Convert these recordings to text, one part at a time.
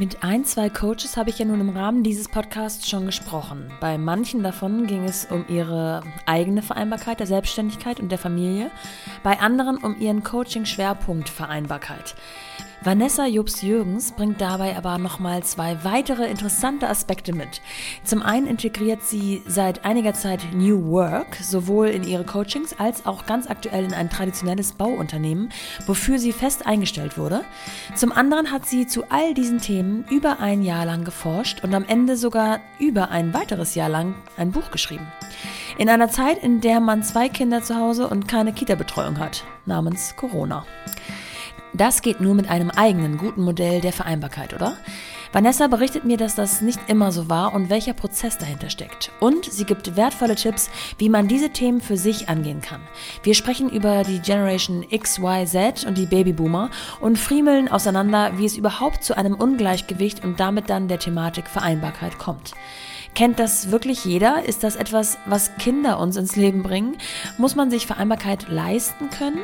Mit ein, zwei Coaches habe ich ja nun im Rahmen dieses Podcasts schon gesprochen. Bei manchen davon ging es um ihre eigene Vereinbarkeit der Selbstständigkeit und der Familie, bei anderen um ihren Coaching-Schwerpunkt Vereinbarkeit. Vanessa Jobs-Jürgens bringt dabei aber nochmal zwei weitere interessante Aspekte mit. Zum einen integriert sie seit einiger Zeit New Work sowohl in ihre Coachings als auch ganz aktuell in ein traditionelles Bauunternehmen, wofür sie fest eingestellt wurde. Zum anderen hat sie zu all diesen Themen über ein Jahr lang geforscht und am Ende sogar über ein weiteres Jahr lang ein Buch geschrieben. In einer Zeit, in der man zwei Kinder zu Hause und keine Kita-Betreuung hat, namens Corona. Das geht nur mit einem eigenen guten Modell der Vereinbarkeit, oder? Vanessa berichtet mir, dass das nicht immer so war und welcher Prozess dahinter steckt. Und sie gibt wertvolle Tipps, wie man diese Themen für sich angehen kann. Wir sprechen über die Generation X, Y, Z und die Babyboomer und friemeln auseinander, wie es überhaupt zu einem Ungleichgewicht und damit dann der Thematik Vereinbarkeit kommt. Kennt das wirklich jeder? Ist das etwas, was Kinder uns ins Leben bringen? Muss man sich Vereinbarkeit leisten können?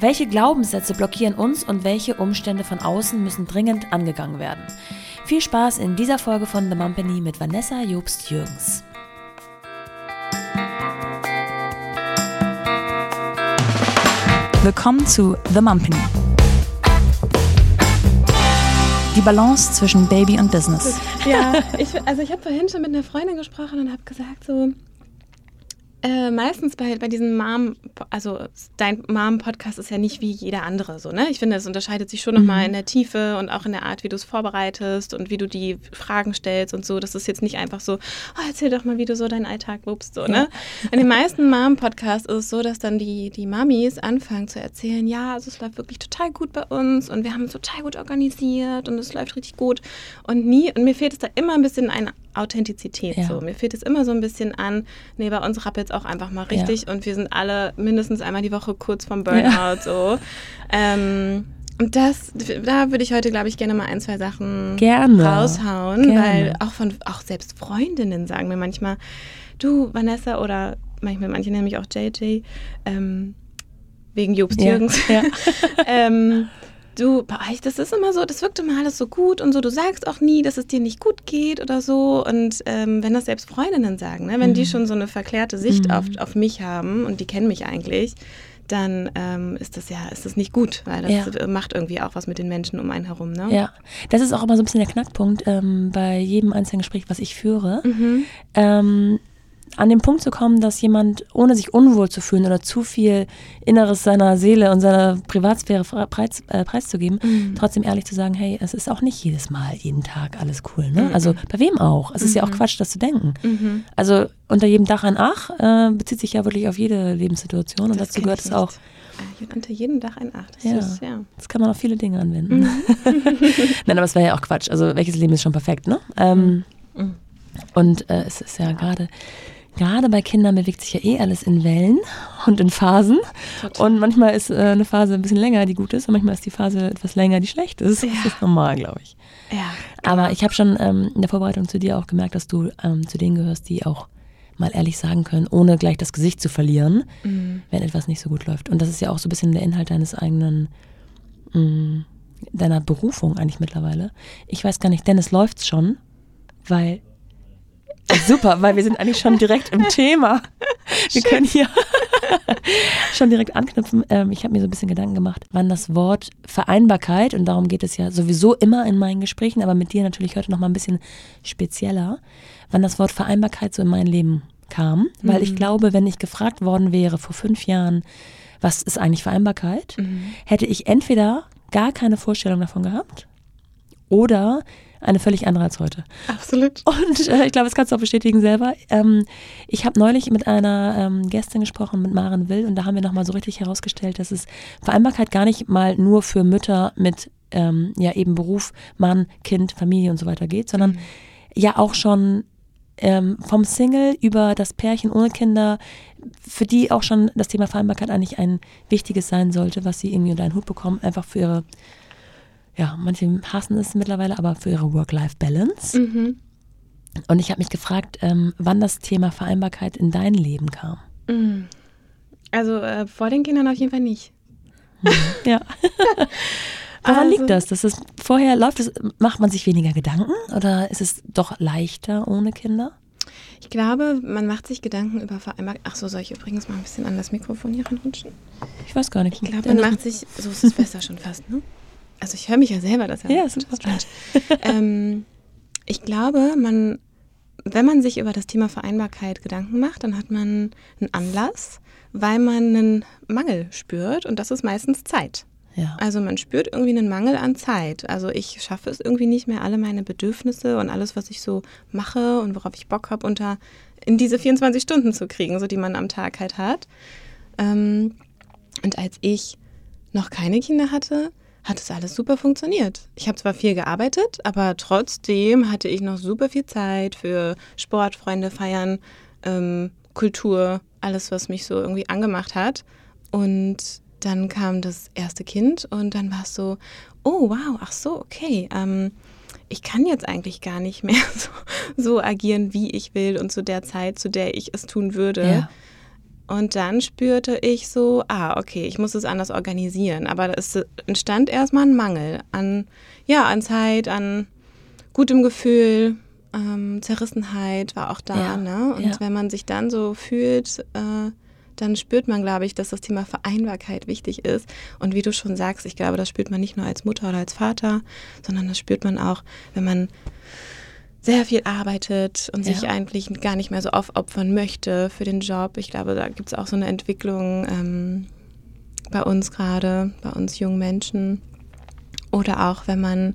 Welche Glaubenssätze blockieren uns und welche Umstände von außen müssen dringend angegangen werden? Viel Spaß in dieser Folge von The Mumpany mit Vanessa Jobst-Jürgens. Willkommen zu The Mumpany. Die Balance zwischen Baby und Business. Ja, ich, also ich habe vorhin schon mit einer Freundin gesprochen und habe gesagt so, äh, meistens bei, bei diesem Mom, also dein Mom-Podcast ist ja nicht wie jeder andere so, ne? Ich finde, es unterscheidet sich schon nochmal mhm. in der Tiefe und auch in der Art, wie du es vorbereitest und wie du die Fragen stellst und so. Das ist jetzt nicht einfach so, oh, erzähl doch mal, wie du so deinen Alltag wupst, so, ne? In den meisten Mom-Podcasts ist es so, dass dann die, die Mamis anfangen zu erzählen, ja, also es läuft wirklich total gut bei uns und wir haben es total gut organisiert und es läuft richtig gut und nie, und mir fehlt es da immer ein bisschen ein Authentizität. Ja. So. Mir fehlt es immer so ein bisschen an, nee, bei uns rappelt es auch einfach mal richtig ja. und wir sind alle mindestens einmal die Woche kurz vom Burnout. Ja. So. Ähm, und das, da würde ich heute, glaube ich, gerne mal ein, zwei Sachen gerne. raushauen, gerne. weil auch von, auch selbst Freundinnen sagen mir manchmal, du, Vanessa, oder manchmal, manche nennen mich auch JJ, ähm, wegen Jobst Jürgens. Ja. ähm, du, bei euch, das ist immer so, das wirkt immer alles so gut und so, du sagst auch nie, dass es dir nicht gut geht oder so. Und ähm, wenn das selbst Freundinnen sagen, ne, wenn mhm. die schon so eine verklärte Sicht mhm. auf, auf mich haben und die kennen mich eigentlich, dann ähm, ist das ja, ist das nicht gut, weil das ja. macht irgendwie auch was mit den Menschen um einen herum. Ne? Ja, das ist auch immer so ein bisschen der Knackpunkt ähm, bei jedem einzelnen Gespräch, was ich führe. Mhm. Ähm, an den Punkt zu kommen, dass jemand, ohne sich unwohl zu fühlen oder zu viel Inneres seiner Seele und seiner Privatsphäre preis, äh, preiszugeben, mhm. trotzdem ehrlich zu sagen, hey, es ist auch nicht jedes Mal, jeden Tag alles cool. Ne? Mhm. Also bei wem auch? Es ist ja auch mhm. Quatsch, das zu denken. Mhm. Also unter jedem Dach ein Ach äh, bezieht sich ja wirklich auf jede Lebenssituation und das dazu gehört es auch. Ah, unter jedem Dach ein Ach. Das, ja. Ist, ja. das kann man auf viele Dinge anwenden. Mhm. Nein, aber es wäre ja auch Quatsch. Also welches Leben ist schon perfekt, ne? Ähm, mhm. Und äh, es ist ja gerade gerade bei Kindern bewegt sich ja eh alles in Wellen und in Phasen. Total. Und manchmal ist äh, eine Phase ein bisschen länger, die gut ist, und manchmal ist die Phase etwas länger, die schlecht ist. Ja. Das ist normal, glaube ich. Ja, genau. Aber ich habe schon ähm, in der Vorbereitung zu dir auch gemerkt, dass du ähm, zu denen gehörst, die auch mal ehrlich sagen können, ohne gleich das Gesicht zu verlieren, mhm. wenn etwas nicht so gut läuft. Und das ist ja auch so ein bisschen der Inhalt deines eigenen, mh, mm, deiner Berufung eigentlich mittlerweile. Ich weiß gar nicht, Dennis läuft's schon, weil Super, weil wir sind eigentlich schon direkt im Thema. Wir können hier schon direkt anknüpfen. Ähm, ich habe mir so ein bisschen Gedanken gemacht, wann das Wort Vereinbarkeit, und darum geht es ja sowieso immer in meinen Gesprächen, aber mit dir natürlich heute noch mal ein bisschen spezieller, wann das Wort Vereinbarkeit so in mein Leben kam. Weil mhm. ich glaube, wenn ich gefragt worden wäre vor fünf Jahren, was ist eigentlich Vereinbarkeit, mhm. hätte ich entweder gar keine Vorstellung davon gehabt oder eine völlig andere als heute. Absolut. Und äh, ich glaube, das kannst du auch bestätigen selber. Ähm, ich habe neulich mit einer ähm, Gästin gesprochen, mit Maren Will, und da haben wir nochmal so richtig herausgestellt, dass es Vereinbarkeit gar nicht mal nur für Mütter mit ähm, ja eben Beruf, Mann, Kind, Familie und so weiter geht, sondern mhm. ja auch schon ähm, vom Single über das Pärchen ohne Kinder, für die auch schon das Thema Vereinbarkeit eigentlich ein wichtiges sein sollte, was sie irgendwie unter einen Hut bekommen, einfach für ihre ja, manche hassen es mittlerweile, aber für ihre Work-Life-Balance. Mhm. Und ich habe mich gefragt, ähm, wann das Thema Vereinbarkeit in dein Leben kam. Mhm. Also äh, vor den Kindern auf jeden Fall nicht. Mhm. Ja. Woran Also- liegt das? Dass es vorher läuft, es, macht man sich weniger Gedanken oder ist es doch leichter ohne Kinder? Ich glaube, man macht sich Gedanken über Vereinbarkeit. Ach so, soll ich übrigens mal ein bisschen an das Mikrofon hier ranrutschen? Ich weiß gar nicht. Ich glaube, man macht sich, so ist es besser schon fast, ne? Also ich höre mich ja selber, das ist Ja, super. strange. ähm, ich glaube, man, wenn man sich über das Thema Vereinbarkeit Gedanken macht, dann hat man einen Anlass, weil man einen Mangel spürt und das ist meistens Zeit. Ja. Also man spürt irgendwie einen Mangel an Zeit. Also ich schaffe es irgendwie nicht mehr, alle meine Bedürfnisse und alles, was ich so mache und worauf ich Bock habe, unter in diese 24 Stunden zu kriegen, so die man am Tag halt hat. Ähm, und als ich noch keine Kinder hatte, hat es alles super funktioniert. Ich habe zwar viel gearbeitet, aber trotzdem hatte ich noch super viel Zeit für Sport, Freunde feiern, ähm, Kultur, alles, was mich so irgendwie angemacht hat. Und dann kam das erste Kind und dann war es so, oh wow, ach so, okay. Ähm, ich kann jetzt eigentlich gar nicht mehr so, so agieren, wie ich will und zu der Zeit, zu der ich es tun würde. Ja. Und dann spürte ich so, ah, okay, ich muss es anders organisieren. Aber es entstand erstmal ein Mangel an, ja, an Zeit, an gutem Gefühl, ähm, Zerrissenheit war auch da. Ja, Ne? Und ja. wenn man sich dann so fühlt, äh, dann spürt man, glaube ich, dass das Thema Vereinbarkeit wichtig ist. Und wie du schon sagst, ich glaube, das spürt man nicht nur als Mutter oder als Vater, sondern das spürt man auch, wenn man sehr viel arbeitet und sich Ja. eigentlich gar nicht mehr so aufopfern möchte für den Job. Ich glaube, da gibt es auch so eine Entwicklung ähm, bei uns gerade, bei uns jungen Menschen. Oder auch, wenn man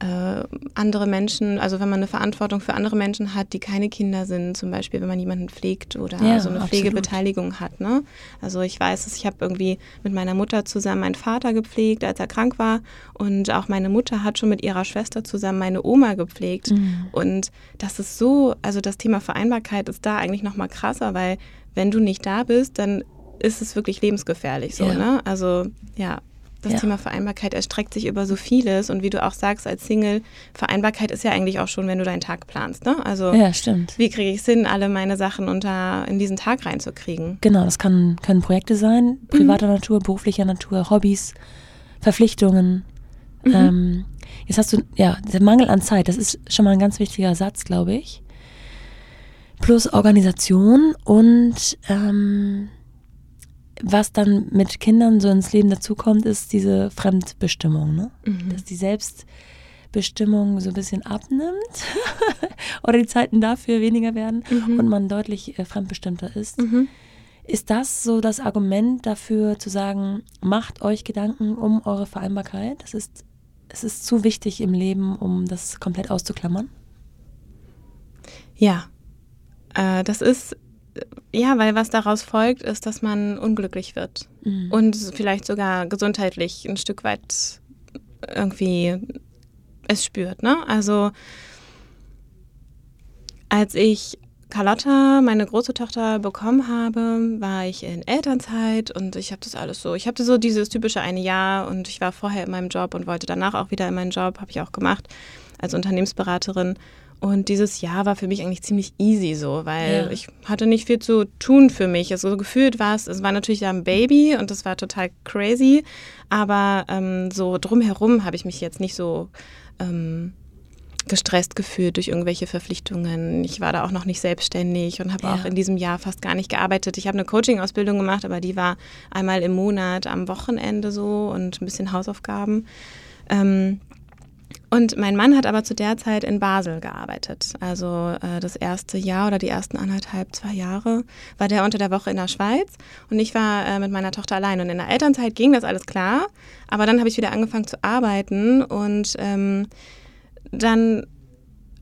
äh, andere Menschen, also wenn man eine Verantwortung für andere Menschen hat, die keine Kinder sind, zum Beispiel, wenn man jemanden pflegt oder Ja, so eine absolut. Pflegebeteiligung hat. Ne? Also ich weiß es, ich habe irgendwie mit meiner Mutter zusammen meinen Vater gepflegt, als er krank war. Und auch meine Mutter hat schon mit ihrer Schwester zusammen meine Oma gepflegt. Mhm. Und das ist so, also das Thema Vereinbarkeit ist da eigentlich noch mal krasser, weil wenn du nicht da bist, dann ist es wirklich lebensgefährlich so, Ja. ne? Also ja, das Ja. Thema Vereinbarkeit erstreckt sich über so vieles und wie du auch sagst als Single, Vereinbarkeit ist ja eigentlich auch schon, wenn du deinen Tag planst, ne? Also Ja, stimmt. wie kriege ich es hin, alle meine Sachen unter in diesen Tag reinzukriegen? Genau, das kann, können Projekte sein, privater Natur, beruflicher Natur, Hobbys, Verpflichtungen. Ähm, jetzt hast du, ja, der Mangel an Zeit, das ist schon mal ein ganz wichtiger Satz, glaube ich. Plus Organisation und ähm, was dann mit Kindern so ins Leben dazukommt, ist diese Fremdbestimmung, ne? Dass die Selbstbestimmung so ein bisschen abnimmt oder die Zeiten dafür weniger werden und man deutlich äh, fremdbestimmter ist. Ist das so das Argument dafür zu sagen, macht euch Gedanken um eure Vereinbarkeit? Das ist, es ist zu wichtig im Leben, um das komplett auszuklammern? Ja, äh, das ist, ja, weil was daraus folgt, ist, dass man unglücklich wird Mhm. und vielleicht sogar gesundheitlich ein Stück weit irgendwie es spürt. Ne? Also als ich Carlotta, meine große Tochter, bekommen habe, war ich in Elternzeit und ich habe das alles so. Ich hatte so dieses typische eine Jahr und ich war vorher in meinem Job und wollte danach auch wieder in meinen Job, habe ich auch gemacht als Unternehmensberaterin. Und dieses Jahr war für mich eigentlich ziemlich easy so, weil Ja. ich hatte nicht viel zu tun für mich. Also so gefühlt war es, es war natürlich ja ein Baby und das war total crazy, aber ähm, so drumherum habe ich mich jetzt nicht so ähm, gestresst gefühlt durch irgendwelche Verpflichtungen. Ich war da auch noch nicht selbstständig und habe Ja. auch in diesem Jahr fast gar nicht gearbeitet. Ich habe eine Coaching-Ausbildung gemacht, aber die war einmal im Monat am Wochenende so und ein bisschen Hausaufgaben. Ähm, und mein Mann hat aber zu der Zeit in Basel gearbeitet. Also äh, das erste Jahr oder die ersten anderthalb, zwei Jahre war der unter der Woche in der Schweiz und ich war äh, mit meiner Tochter allein. Und in der Elternzeit ging das alles klar, aber dann habe ich wieder angefangen zu arbeiten und ähm, dann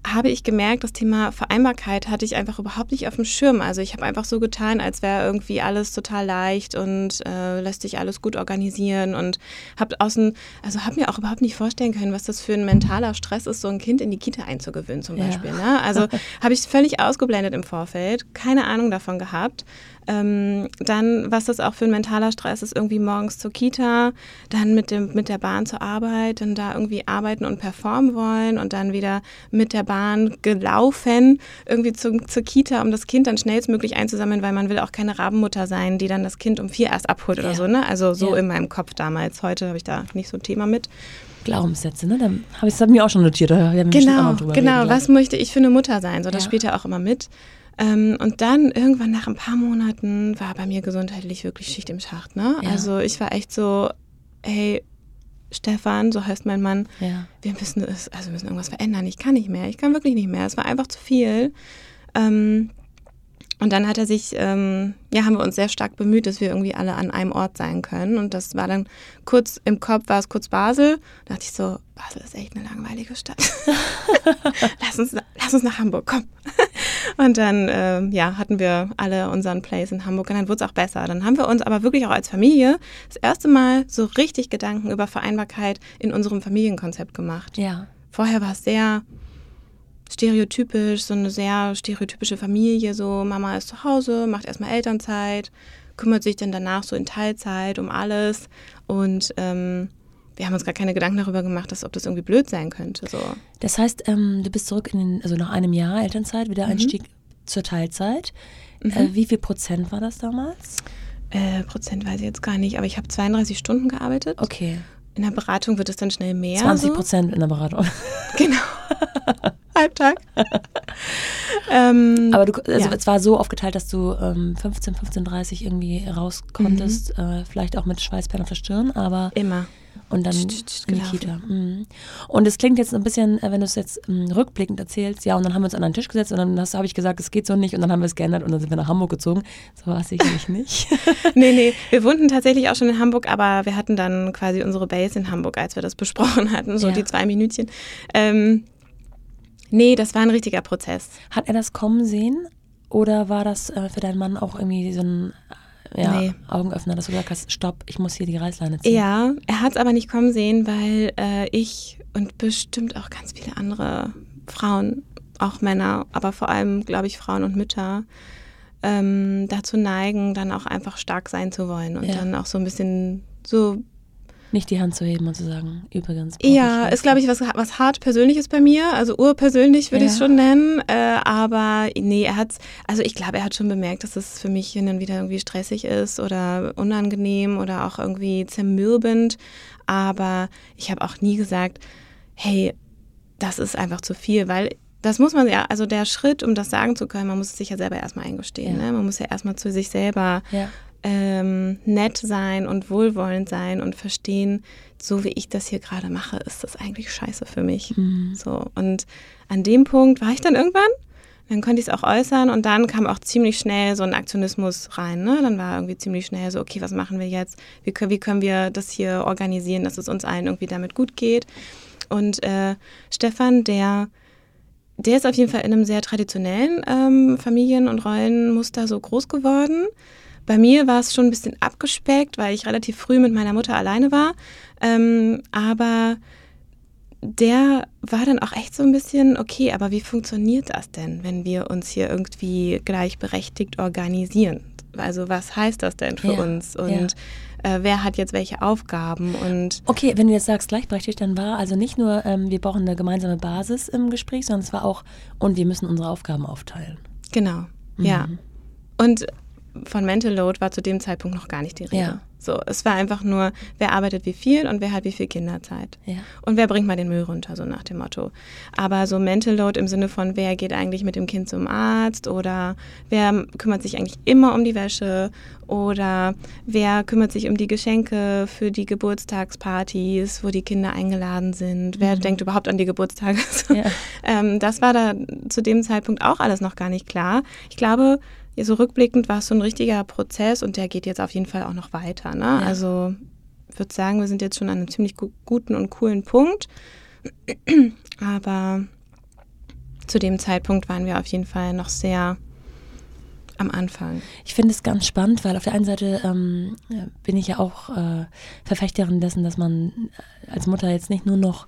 habe ich gemerkt, das Thema Vereinbarkeit hatte ich einfach überhaupt nicht auf dem Schirm. Also ich habe einfach so getan, als wäre irgendwie alles total leicht und äh, lässt sich alles gut organisieren und habe außen, also habe mir auch überhaupt nicht vorstellen können, was das für ein mentaler Stress ist, so ein Kind in die Kita einzugewöhnen zum Ja. Beispiel. Ne? Also habe ich völlig ausgeblendet im Vorfeld, keine Ahnung davon gehabt. Ähm, dann, was das auch für ein mentaler Stress ist, irgendwie morgens zur Kita, dann mit, dem, mit der Bahn zur Arbeit, dann da irgendwie arbeiten und performen wollen und dann wieder mit der Bahn gelaufen, irgendwie zu, zur Kita, um das Kind dann schnellstmöglich einzusammeln, weil man will auch keine Rabenmutter sein, die dann das Kind um vier erst abholt ja. oder so. Ne? Also so ja. in meinem Kopf damals. Heute habe ich da nicht so ein Thema mit. Glaubenssätze, ne? Da habe ich es mir auch schon notiert. Genau, genau. Reden, was möchte ich für eine Mutter sein? So, das ja. spielt ja auch immer mit. Ähm, und dann irgendwann nach ein paar Monaten war bei mir gesundheitlich wirklich Schicht im Schacht. Ne? Ja. Also ich war echt so, hey, Stefan, so heißt mein Mann, ja. wir müssen es, also wir müssen irgendwas verändern. Ich kann nicht mehr, ich kann wirklich nicht mehr. Es war einfach zu viel. Ähm, und dann hat er sich, ähm, ja, haben wir uns sehr stark bemüht, dass wir irgendwie alle an einem Ort sein können. Und das war dann kurz im Kopf, war es kurz Basel. Da dachte ich so, Basel ist echt eine langweilige Stadt. lass, uns, lass uns nach Hamburg, komm. und dann, äh, ja, hatten wir alle unseren Place in Hamburg und dann wurde es auch besser. Dann haben wir uns aber wirklich auch als Familie das erste Mal so richtig Gedanken über Vereinbarkeit in unserem Familienkonzept gemacht. Ja. Vorher war es sehr stereotypisch, so eine sehr stereotypische Familie, so Mama ist zu Hause, macht erstmal Elternzeit, kümmert sich dann danach so in Teilzeit um alles und ähm, wir haben uns gar keine Gedanken darüber gemacht, dass, ob das irgendwie blöd sein könnte. So. Das heißt, ähm, du bist zurück in den, also nach einem Jahr Elternzeit, wieder mhm. Einstieg zur Teilzeit. Mhm. Äh, wie viel Prozent war das damals? Äh, Prozent weiß ich jetzt gar nicht, aber ich habe 32 Stunden gearbeitet. Okay. In der Beratung wird es dann schnell mehr. 20 Prozent so. in der Beratung. Genau. Halbtag. ähm, Aber du, also ja. es war so aufgeteilt, dass du ähm, 15, 15, 30 irgendwie raus konntest, mhm. äh, vielleicht auch mit Schweißperlen auf der Stirn, aber immer. Und dann in die Kita. Mhm. Und es klingt jetzt ein bisschen, äh, wenn du es jetzt ähm, rückblickend erzählst, ja, und dann haben wir uns an einen Tisch gesetzt und dann habe ich gesagt, es geht so nicht und dann haben wir es geändert und dann sind wir nach Hamburg gezogen. So war es sicherlich nicht. nee, nee, wir wohnten tatsächlich auch schon in Hamburg, aber wir hatten dann quasi unsere Base in Hamburg, als wir das besprochen hatten, so ja. die zwei Minütchen. Ähm, Nee, das war ein richtiger Prozess. Hat er das kommen sehen? Oder war das äh, für deinen Mann auch irgendwie so ein äh, ja, nee. Augenöffner, dass du gesagt hast, stopp, ich muss hier die Reißleine ziehen? Ja, er hat es aber nicht kommen sehen, weil äh, ich und bestimmt auch ganz viele andere Frauen, auch Männer, aber vor allem, glaube ich, Frauen und Mütter, ähm, dazu neigen, dann auch einfach stark sein zu wollen und ja. dann auch so ein bisschen so nicht die Hand zu heben und zu sagen, übrigens. Ja, ist, glaube ich, was, was hart Persönliches bei mir. Also urpersönlich würde ja. ich es schon nennen. Äh, aber nee, er hat also ich glaube, er hat schon bemerkt, dass es für mich hin und wieder irgendwie stressig ist oder unangenehm oder auch irgendwie zermürbend. Aber ich habe auch nie gesagt, hey, das ist einfach zu viel, weil das muss man ja, also der Schritt, um das sagen zu können, man muss es sich ja selber erstmal eingestehen. Ja. Ne? Man muss ja erstmal zu sich selber ja ähm, nett sein und wohlwollend sein und verstehen, so wie ich das hier gerade mache, ist das eigentlich scheiße für mich. Mhm. So und an dem Punkt war ich dann irgendwann. Dann konnte ich es auch äußern und dann kam auch ziemlich schnell so ein Aktionismus rein. Ne? Dann war irgendwie ziemlich schnell so, okay, was machen wir jetzt? Wie können, wie können wir das hier organisieren, dass es uns allen irgendwie damit gut geht? Und äh, Stefan, der der ist auf jeden Fall in einem sehr traditionellen ähm, Familien- und Rollenmuster so groß geworden. Bei mir war es schon ein bisschen abgespeckt, weil ich relativ früh mit meiner Mutter alleine war. Ähm, aber der war dann auch echt so ein bisschen, okay, aber wie funktioniert das denn, wenn wir uns hier irgendwie gleichberechtigt organisieren? Also was heißt das denn für ja, uns? Und ja. äh, wer hat jetzt welche Aufgaben? Und okay, wenn du jetzt sagst gleichberechtigt, dann war also nicht nur, ähm, wir brauchen eine gemeinsame Basis im Gespräch, sondern es war auch, und wir müssen unsere Aufgaben aufteilen. Genau, mhm. ja. Und von Mental Load war zu dem Zeitpunkt noch gar nicht die Rede. Ja. So, es war einfach nur, wer arbeitet wie viel und wer hat wie viel Kinderzeit. Ja. Und wer bringt mal den Müll runter, so nach dem Motto. Aber so Mental Load im Sinne von, wer geht eigentlich mit dem Kind zum Arzt oder wer kümmert sich eigentlich immer um die Wäsche oder wer kümmert sich um die Geschenke für die Geburtstagspartys, wo die Kinder eingeladen sind, wer mhm. denkt überhaupt an die Geburtstage. Ja. ähm, das war da zu dem Zeitpunkt auch alles noch gar nicht klar. Ich glaube, so rückblickend war es so ein richtiger Prozess und der geht jetzt auf jeden Fall auch noch weiter. Ne? Ja. Also ich würde sagen, wir sind jetzt schon an einem ziemlich gu guten und coolen Punkt. Aber zu dem Zeitpunkt waren wir auf jeden Fall noch sehr am Anfang. Ich finde es ganz spannend, weil auf der einen Seite ähm, bin ich ja auch äh, Verfechterin dessen, dass man als Mutter jetzt nicht nur noch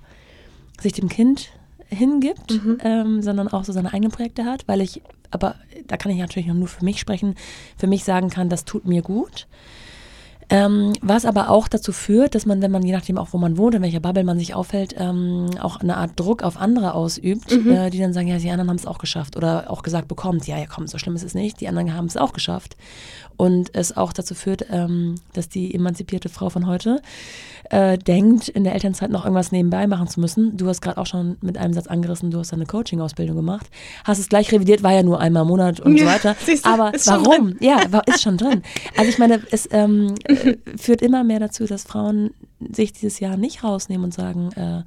sich dem Kind hingibt, mhm. ähm, sondern auch so seine eigenen Projekte hat, weil ich, aber da kann ich natürlich nur für mich sprechen, für mich sagen kann, das tut mir gut. Ähm, was aber auch dazu führt, dass man, wenn man, je nachdem auch wo man wohnt, in welcher Bubble man sich aufhält, ähm, auch eine Art Druck auf andere ausübt, mhm. äh, die dann sagen, ja, die anderen haben es auch geschafft. Oder auch gesagt bekommt, ja, ja, komm, so schlimm ist es nicht, die anderen haben es auch geschafft. Und es auch dazu führt, ähm, dass die emanzipierte Frau von heute äh, denkt, in der Elternzeit noch irgendwas nebenbei machen zu müssen. Du hast gerade auch schon mit einem Satz angerissen, du hast eine Coaching-Ausbildung gemacht, hast es gleich revidiert, war ja nur einmal im Monat und ja, so weiter. Du, Aber warum? Ja, war, ist schon drin. Also ich meine, es ähm, äh, führt immer mehr dazu, dass Frauen sich dieses Jahr nicht rausnehmen und sagen, äh,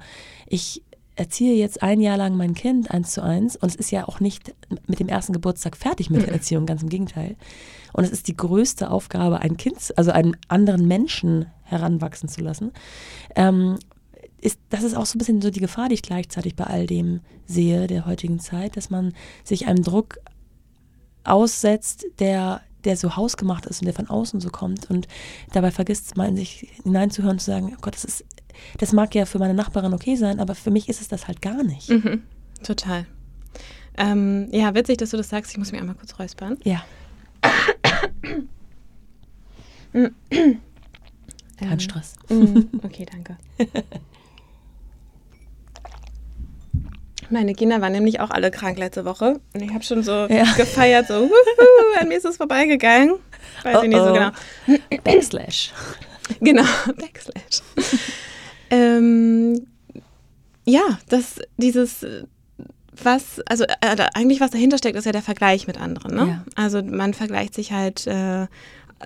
ich erziehe jetzt ein Jahr lang mein Kind eins zu eins und es ist ja auch nicht mit dem ersten Geburtstag fertig mit der Erziehung, ganz im Gegenteil. Und es ist die größte Aufgabe, ein Kind, also einen anderen Menschen heranwachsen zu lassen. Ähm, ist, das ist auch so ein bisschen so die Gefahr, die ich gleichzeitig bei all dem sehe, der heutigen Zeit, dass man sich einem Druck aussetzt, der, der so hausgemacht ist und der von außen so kommt und dabei vergisst man in sich hineinzuhören und zu sagen, oh Gott, das ist, das mag ja für meine Nachbarin okay sein, aber für mich ist es das halt gar nicht. Mhm, total. Ähm, ja, witzig, dass du das sagst. Ich muss mich einmal kurz räuspern. Ja. Kein ähm, Stress. Mm, okay, danke. Meine Kinder waren nämlich auch alle krank letzte Woche. Und ich habe schon so ja. gefeiert, so, wuhu, an mir ist es vorbeigegangen. Weiß oh ich nicht so genau. Backslash. Genau, Backslash. ähm, ja, das, dieses, was, also äh, eigentlich was dahinter steckt, ist ja der Vergleich mit anderen. Ne? Ja. Also man vergleicht sich halt äh,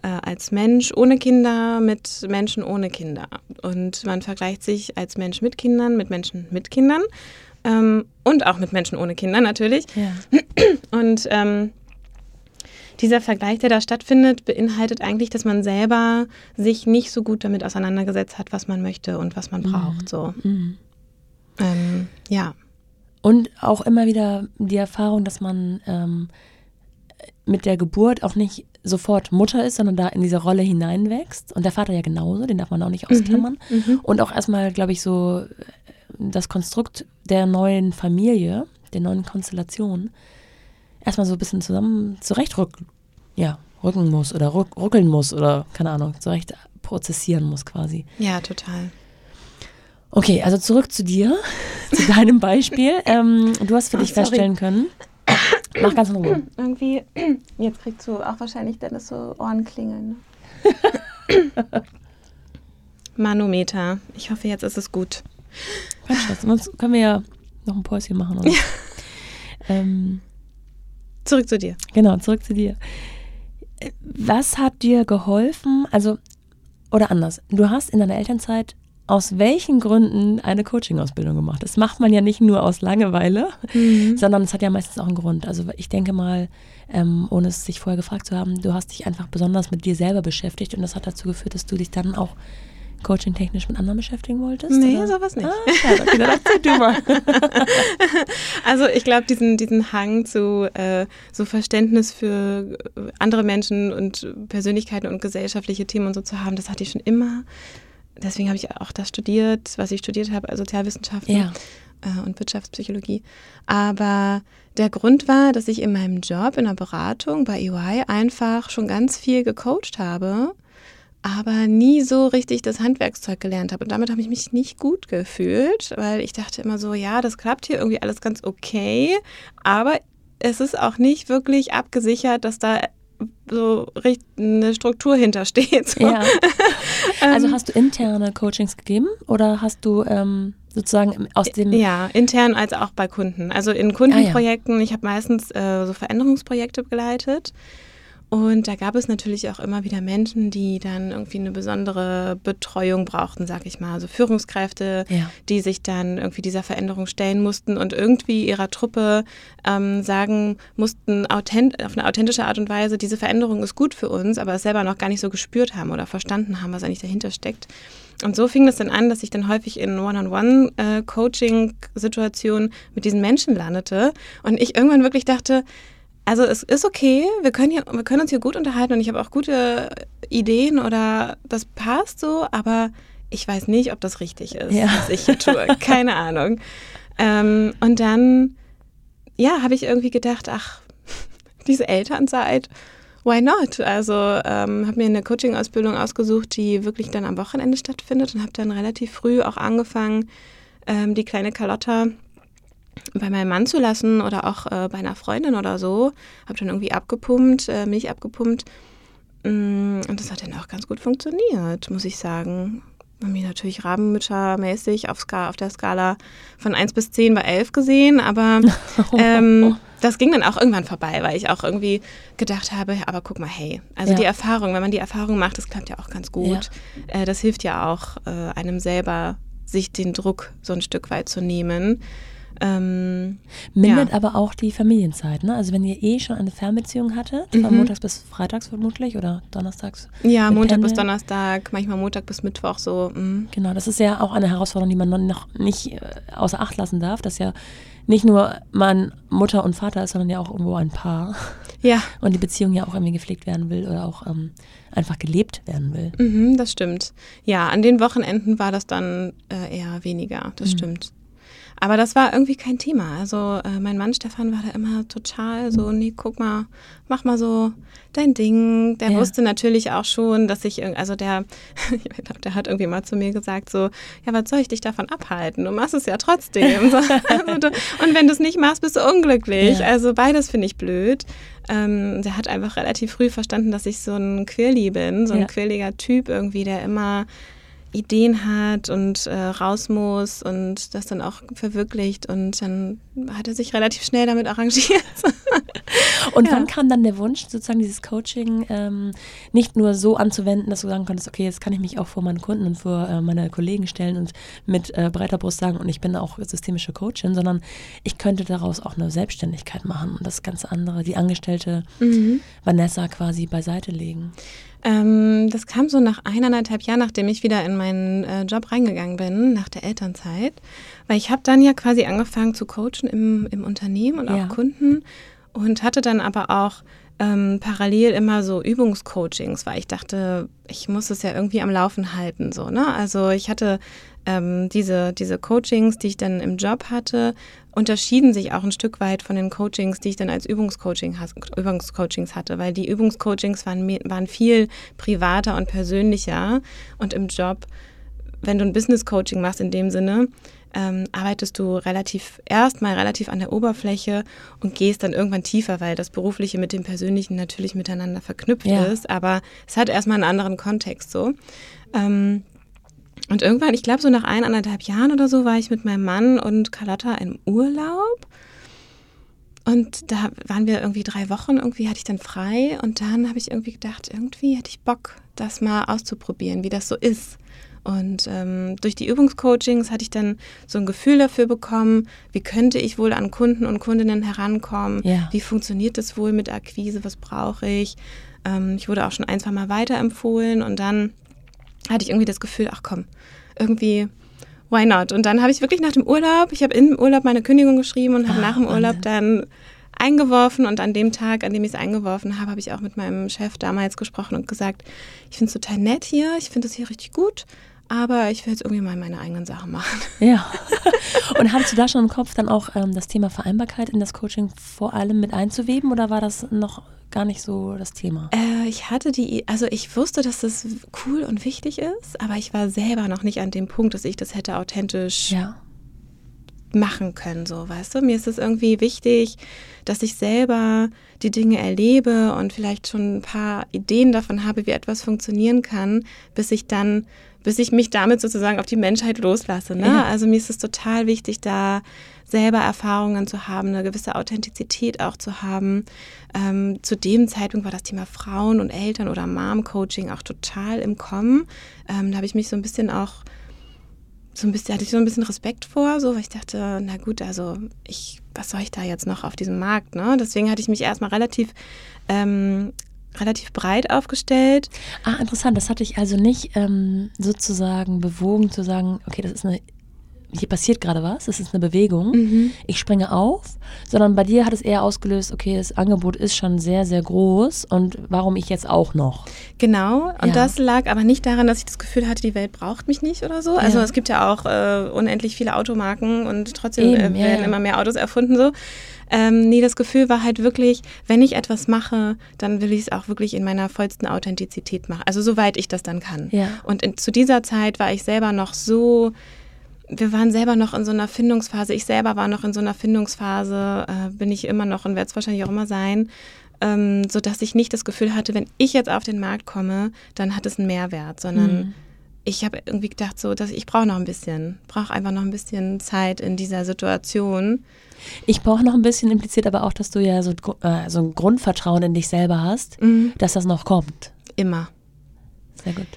äh, als Mensch ohne Kinder mit Menschen ohne Kinder. Und man vergleicht sich als Mensch mit Kindern mit Menschen mit Kindern ähm, und auch mit Menschen ohne Kinder natürlich. Ja. Und ähm, dieser Vergleich, der da stattfindet, beinhaltet eigentlich, dass man selber sich nicht so gut damit auseinandergesetzt hat, was man möchte und was man mhm. braucht. So. Mhm. Ähm, ja. Und auch immer wieder die Erfahrung, dass man ähm, mit der Geburt auch nicht sofort Mutter ist, sondern da in diese Rolle hineinwächst. Und der Vater ja genauso, den darf man auch nicht mhm, ausklammern. Mhm, und auch erstmal, glaube ich, so das Konstrukt der neuen Familie, der neuen Konstellation, erstmal so ein bisschen zusammen zurechtrücken, ja, rücken muss oder ruck, ruckeln muss oder keine Ahnung, zurecht prozessieren muss quasi. Ja, total. Okay, also zurück zu dir, zu deinem Beispiel. Ähm, du hast für dich oh, feststellen können, Mach ganz in Ruhe. Irgendwie, jetzt kriegst du auch wahrscheinlich Dennis so Ohrenklingeln. Ne? Manometer. Ich hoffe, jetzt ist es gut. Kein Stress. Sonst können wir ja noch ein Päuschen machen. Oder? ähm, zurück zu dir. Genau, zurück zu dir. Was hat dir geholfen? Also, oder anders. Du hast in deiner Elternzeit aus welchen Gründen eine Coaching-Ausbildung gemacht. Das macht man ja nicht nur aus Langeweile, mhm. sondern es hat ja meistens auch einen Grund. Also ich denke mal, ähm, ohne es sich vorher gefragt zu haben, du hast dich einfach besonders mit dir selber beschäftigt und das hat dazu geführt, dass du dich dann auch coaching-technisch mit anderen beschäftigen wolltest? Nee, oder? sowas nicht. Ah, schade, okay, dann du mal. also ich glaube, diesen, diesen Hang zu äh, so Verständnis für andere Menschen und Persönlichkeiten und gesellschaftliche Themen und so zu haben, das hatte ich schon immer deswegen habe ich auch das studiert, was ich studiert habe, also Sozialwissenschaften ja. äh, und Wirtschaftspsychologie. Aber der Grund war, dass ich in meinem Job in der Beratung bei EY einfach schon ganz viel gecoacht habe, aber nie so richtig das Handwerkszeug gelernt habe. Und damit habe ich mich nicht gut gefühlt, weil ich dachte immer so, ja, das klappt hier irgendwie alles ganz okay, aber es ist auch nicht wirklich abgesichert, dass da so eine Struktur hintersteht. So. Ja. Also hast du interne Coachings gegeben oder hast du ähm, sozusagen aus dem... Ja, intern als auch bei Kunden. Also in Kundenprojekten, ah, ja. ich habe meistens äh, so Veränderungsprojekte begleitet und da gab es natürlich auch immer wieder Menschen, die dann irgendwie eine besondere Betreuung brauchten, sag ich mal. Also Führungskräfte, ja. die sich dann irgendwie dieser Veränderung stellen mussten und irgendwie ihrer Truppe ähm, sagen mussten, authent auf eine authentische Art und Weise, diese Veränderung ist gut für uns, aber es selber noch gar nicht so gespürt haben oder verstanden haben, was eigentlich dahinter steckt. Und so fing es dann an, dass ich dann häufig in One-on-One-Coaching-Situationen äh, mit diesen Menschen landete und ich irgendwann wirklich dachte, also es ist okay, wir können, hier, wir können uns hier gut unterhalten und ich habe auch gute Ideen oder das passt so, aber ich weiß nicht, ob das richtig ist, ja. was ich hier tue. Keine Ahnung. Ähm, und dann, ja, habe ich irgendwie gedacht, ach, diese Elternzeit why not? Also ähm, habe mir eine Coaching-Ausbildung ausgesucht, die wirklich dann am Wochenende stattfindet und habe dann relativ früh auch angefangen, ähm, die kleine Carlotta bei meinem Mann zu lassen oder auch äh, bei einer Freundin oder so. Habe dann irgendwie abgepumpt, äh, Milch abgepumpt. Mm, und das hat dann auch ganz gut funktioniert, muss ich sagen. Haben mich natürlich rabenmüttermäßig auf, auf der Skala von 1 bis 10 bei 11 gesehen, aber ähm, das ging dann auch irgendwann vorbei, weil ich auch irgendwie gedacht habe, aber guck mal, hey, also ja. die Erfahrung, wenn man die Erfahrung macht, das klappt ja auch ganz gut. Ja. Äh, das hilft ja auch äh, einem selber, sich den Druck so ein Stück weit zu nehmen. Ähm, Mindert ja. aber auch die Familienzeit, ne? Also wenn ihr eh schon eine Fernbeziehung hattet, mhm. von montags bis freitags vermutlich oder donnerstags? Ja, Montag Pendeln. bis Donnerstag, manchmal Montag bis Mittwoch so. Mhm. Genau, das ist ja auch eine Herausforderung, die man noch nicht äh, außer Acht lassen darf, dass ja nicht nur man Mutter und Vater ist, sondern ja auch irgendwo ein Paar. Ja. Und die Beziehung ja auch irgendwie gepflegt werden will oder auch ähm, einfach gelebt werden will. Mhm, das stimmt. Ja, an den Wochenenden war das dann äh, eher weniger. Das mhm. stimmt. Aber das war irgendwie kein Thema. Also äh, mein Mann Stefan war da immer total so, nee, guck mal, mach mal so dein Ding. Der ja. wusste natürlich auch schon, dass ich, also der, der hat irgendwie mal zu mir gesagt so, ja, was soll ich dich davon abhalten? Du machst es ja trotzdem. so, also und wenn du es nicht machst, bist du unglücklich. Ja. Also beides finde ich blöd. Ähm, der hat einfach relativ früh verstanden, dass ich so ein Quirli bin, so ein ja. quirliger Typ irgendwie, der immer Ideen hat und äh, raus muss und das dann auch verwirklicht. Und dann hat er sich relativ schnell damit arrangiert. und ja. wann kam dann der Wunsch, sozusagen dieses Coaching ähm, nicht nur so anzuwenden, dass du sagen konntest, okay, jetzt kann ich mich auch vor meinen Kunden und vor äh, meine Kollegen stellen und mit äh, breiter Brust sagen, und ich bin auch systemische Coachin, sondern ich könnte daraus auch eine Selbstständigkeit machen und das ganze andere, die Angestellte mhm. Vanessa quasi beiseite legen. Ähm, das kam so nach eineinhalb Jahren, nachdem ich wieder in meinen äh, Job reingegangen bin, nach der Elternzeit. Weil ich habe dann ja quasi angefangen zu coachen im, im Unternehmen und auch Kunden und hatte dann aber auch ähm, parallel immer so Übungscoachings, weil ich dachte, ich muss es ja irgendwie am Laufen halten. So, ne? Also ich hatte ähm, diese, diese Coachings, die ich dann im Job hatte, unterschieden sich auch ein Stück weit von den Coachings, die ich dann als Übungscoaching, Übungscoachings hatte, weil die Übungscoachings waren, waren viel privater und persönlicher und im Job, wenn du ein Business Coaching machst in dem Sinne, ähm, arbeitest du relativ erstmal relativ an der Oberfläche und gehst dann irgendwann tiefer, weil das Berufliche mit dem Persönlichen natürlich miteinander verknüpft ja. ist, aber es hat erstmal einen anderen Kontext so. Ähm, und irgendwann, ich glaube so nach eineinhalb Jahren oder so, war ich mit meinem Mann und Carlotta im Urlaub. Und da waren wir irgendwie drei Wochen, irgendwie hatte ich dann frei. Und dann habe ich irgendwie gedacht, irgendwie hätte ich Bock, das mal auszuprobieren, wie das so ist. Und ähm, durch die Übungscoachings hatte ich dann so ein Gefühl dafür bekommen, wie könnte ich wohl an Kunden und Kundinnen herankommen, ja. wie funktioniert das wohl mit Akquise, was brauche ich. Ähm, ich wurde auch schon ein, zwei Mal weiterempfohlen und dann hatte ich irgendwie das Gefühl, ach komm, irgendwie why not? Und dann habe ich wirklich nach dem Urlaub, ich habe im Urlaub meine Kündigung geschrieben und habe ah, nach dem Urlaub dann eingeworfen und an dem Tag, an dem ich es eingeworfen habe, habe ich auch mit meinem Chef damals gesprochen und gesagt, ich finde es total nett hier, ich finde es hier richtig gut, aber ich will jetzt irgendwie mal meine eigenen Sachen machen. Ja. Und hattest du da schon im Kopf dann auch ähm, das Thema Vereinbarkeit in das Coaching vor allem mit einzuweben oder war das noch gar nicht so das Thema? Äh, ich hatte die, also ich wusste, dass das cool und wichtig ist, aber ich war selber noch nicht an dem Punkt, dass ich das hätte authentisch ja. machen können, so, weißt du? Mir ist es irgendwie wichtig, dass ich selber die Dinge erlebe und vielleicht schon ein paar Ideen davon habe, wie etwas funktionieren kann, bis ich dann bis ich mich damit sozusagen auf die Menschheit loslasse. Ne? Ja. Also mir ist es total wichtig, da selber Erfahrungen zu haben, eine gewisse Authentizität auch zu haben. Ähm, zu dem Zeitpunkt war das Thema Frauen und Eltern oder Mom-Coaching auch total im Kommen. Ähm, da habe ich mich so ein bisschen auch so ein bisschen, hatte ich so ein bisschen Respekt vor, so, weil ich dachte, na gut, also ich, was soll ich da jetzt noch auf diesem Markt, ne? Deswegen hatte ich mich erstmal relativ ähm, relativ breit aufgestellt. Ah, interessant. Das hatte ich also nicht ähm, sozusagen bewogen zu sagen, okay, das ist eine hier passiert gerade was, es ist eine Bewegung, ich springe auf, sondern bei dir hat es eher ausgelöst, okay, das Angebot ist schon sehr, sehr groß und warum ich jetzt auch noch? Genau, und Ja. das lag aber nicht daran, dass ich das Gefühl hatte, die Welt braucht mich nicht oder so. Also Ja. es gibt ja auch äh, unendlich viele Automarken und trotzdem Eben, äh, werden ja. immer mehr Autos erfunden so. Ähm, nee, das Gefühl war halt wirklich, wenn ich etwas mache, dann will ich es auch wirklich in meiner vollsten Authentizität machen. Also soweit ich das dann kann. Ja. Und in, zu dieser Zeit war ich selber noch so, wir waren selber noch in so einer Findungsphase. Ich selber war noch in so einer Findungsphase, äh, bin ich immer noch und werde es wahrscheinlich auch immer sein, ähm, sodass ich nicht das Gefühl hatte, wenn ich jetzt auf den Markt komme, dann hat es einen Mehrwert, sondern Mhm. ich habe irgendwie gedacht, so, dass ich brauche noch ein bisschen, brauche einfach noch ein bisschen Zeit in dieser Situation. Ich brauche noch ein bisschen impliziert aber auch, dass du ja so, äh, so ein Grundvertrauen in dich selber hast, dass das noch kommt. Immer. Sehr gut.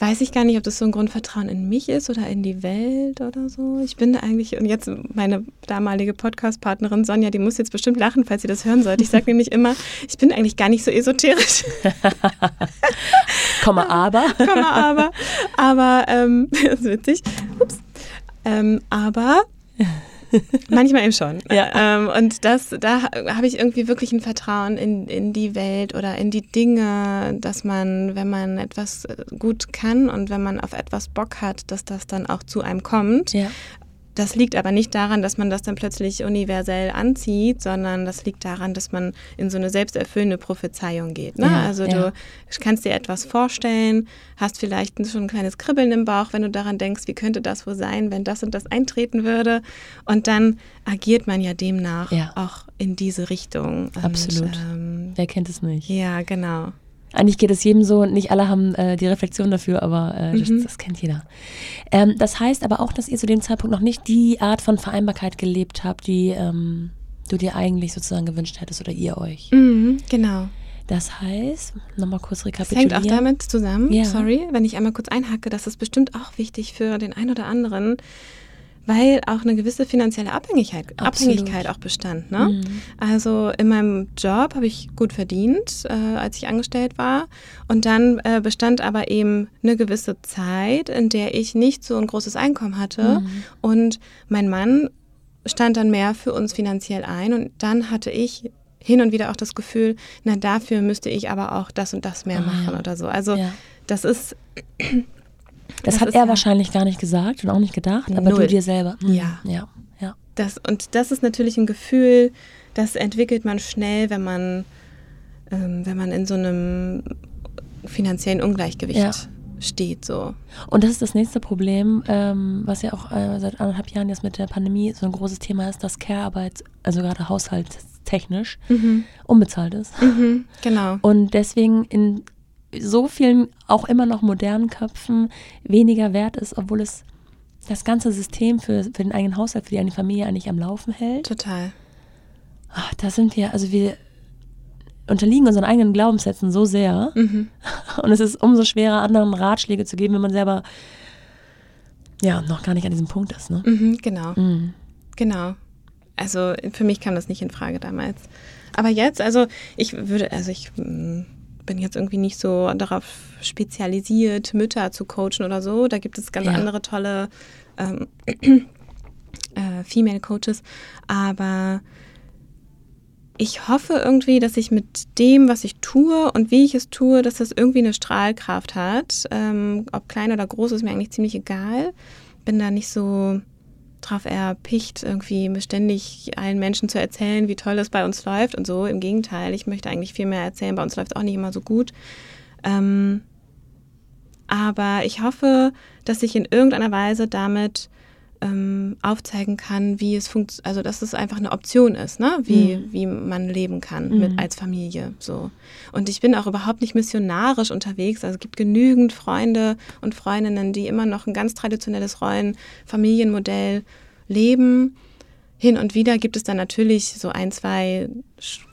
Weiß ich gar nicht, ob das so ein Grundvertrauen in mich ist oder in die Welt oder so. Ich bin da eigentlich, und jetzt meine damalige Podcast-Partnerin Sonja, die muss jetzt bestimmt lachen, falls sie das hören sollte. Ich sage nämlich immer, ich bin eigentlich gar nicht so esoterisch. Komma aber. Komma, aber, aber, ähm, das ist witzig. Ups. Ähm, aber manchmal eben schon. Ja. Ähm, und das, da habe ich irgendwie wirklich ein Vertrauen in, in die Welt oder in die Dinge, dass man, wenn man etwas äh, gut kann und wenn man auf etwas Bock hat, dass das dann auch zu einem kommt. Ja. Das liegt aber nicht daran, dass man das dann plötzlich universell anzieht, sondern das liegt daran, dass man in so eine selbsterfüllende Prophezeiung geht. Ne? Ja, also ja. du kannst dir etwas vorstellen, hast vielleicht schon ein kleines Kribbeln im Bauch, wenn du daran denkst, wie könnte das wohl sein, wenn das und das eintreten würde. Und dann agiert man ja demnach Ja. auch in diese Richtung. Und, Absolut. Ähm, Wer kennt es nicht? ja, genau. Eigentlich geht es jedem so, nicht alle haben äh, die Reflexion dafür, aber äh, das, das kennt jeder. Ähm, das heißt aber auch, dass ihr zu dem Zeitpunkt noch nicht die Art von Vereinbarkeit gelebt habt, die ähm, du dir eigentlich sozusagen gewünscht hättest oder ihr euch. Mhm, genau. Das heißt, nochmal kurz Das rekapitulieren. hängt auch damit zusammen, Ja. sorry, wenn ich einmal kurz einhacke, das ist bestimmt auch wichtig für den einen oder anderen, weil auch eine gewisse finanzielle Abhängigkeit, Absolut. Abhängigkeit auch bestand. Ne? Mhm. Also in meinem Job habe ich gut verdient, äh, als ich angestellt war. Und dann äh, bestand aber eben eine gewisse Zeit, in der ich nicht so ein großes Einkommen hatte. Mhm. Und mein Mann stand dann mehr für uns finanziell ein. Und dann hatte ich hin und wieder auch das Gefühl, na dafür müsste ich aber auch das und das mehr Ah, machen ja. oder so. Also Ja. das ist Das, Das hat er ja- wahrscheinlich gar nicht gesagt und auch nicht gedacht, aber du Null. dir selber. Mhm. Ja. Ja, ja. das und das ist natürlich ein Gefühl, das entwickelt man schnell, wenn man ähm, wenn man in so einem finanziellen Ungleichgewicht Ja. steht so. Und das ist das nächste Problem, ähm, was ja auch äh, seit anderthalb Jahren jetzt mit der Pandemie so ein großes Thema ist, dass Care-Arbeit, also gerade haushaltstechnisch, unbezahlt ist. Mhm, genau. Und deswegen in so vielen, auch immer noch modernen Köpfen weniger wert ist, obwohl es das ganze System für, für den eigenen Haushalt, für die eigene Familie eigentlich am Laufen hält. Total. Ach, da sind wir, also wir unterliegen unseren eigenen Glaubenssätzen so sehr. Mhm. Und es ist umso schwerer, anderen Ratschläge zu geben, wenn man selber ja noch gar nicht an diesem Punkt ist. Ne? Mhm, genau. Mhm. Genau. Also für mich kam das nicht in Frage damals. Aber jetzt, also ich würde, also ich mm, bin jetzt irgendwie nicht so darauf spezialisiert, Mütter zu coachen oder so. Da gibt es ganz Ja. andere tolle ähm, äh, Female Coaches. Aber ich hoffe irgendwie, dass ich mit dem, was ich tue und wie ich es tue, dass das irgendwie eine Strahlkraft hat. Ähm, ob klein oder groß, ist mir eigentlich ziemlich egal. Bin da nicht so drauf erpicht, irgendwie beständig allen Menschen zu erzählen, wie toll es bei uns läuft und so. Im Gegenteil, ich möchte eigentlich viel mehr erzählen. Bei uns läuft es auch nicht immer so gut. Ähm, aber ich hoffe, dass ich in irgendeiner Weise damit ähm, aufzeigen kann, wie es funktioniert, also dass es einfach eine Option ist, ne? wie, Mhm. wie man leben kann Mhm. mit, als Familie. So. Und ich bin auch überhaupt nicht missionarisch unterwegs. Also es gibt genügend Freunde und Freundinnen, die immer noch ein ganz traditionelles Rollen-Familienmodell leben. Hin und wieder gibt es dann natürlich so ein, zwei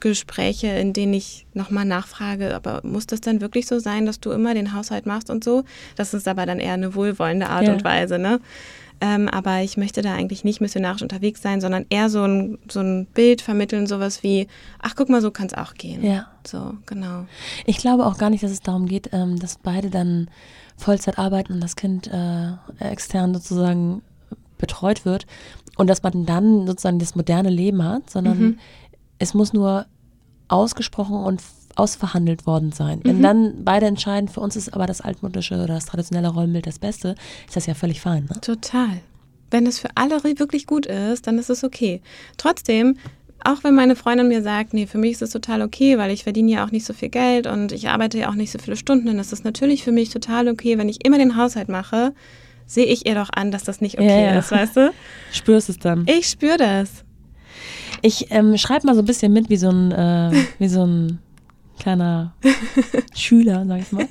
Gespräche, in denen ich nochmal nachfrage, aber muss das dann wirklich so sein, dass du immer den Haushalt machst und so? Das ist aber dann eher eine wohlwollende Art Ja. und Weise, ne? Ähm, aber ich möchte da eigentlich nicht missionarisch unterwegs sein, sondern eher so ein, so ein Bild vermitteln, sowas wie, ach guck mal, so kann es auch gehen. Ja. So, genau. Ich glaube auch gar nicht, dass es darum geht, ähm, dass beide dann Vollzeit arbeiten und das Kind äh, extern sozusagen betreut wird und dass man dann sozusagen das moderne Leben hat, sondern Mhm. es muss nur ausgesprochen und ausverhandelt worden sein. Wenn Mhm. dann beide entscheiden, für uns ist aber das altmodische oder das traditionelle Rollenbild das Beste, ist das ja völlig fein. Ne? Total. Wenn es für alle wirklich gut ist, dann ist es okay. Trotzdem, auch wenn meine Freundin mir sagt, nee, für mich ist es total okay, weil ich verdiene ja auch nicht so viel Geld und ich arbeite ja auch nicht so viele Stunden, dann ist es natürlich für mich total okay, wenn ich immer den Haushalt mache, sehe ich ihr doch an, dass das nicht okay Ja, ja. ist, weißt du? Spürst es dann. Ich spüre das. Ich ähm, schreibe mal so ein bisschen mit wie so ein, äh, wie so ein kleiner Schüler, sag ich mal.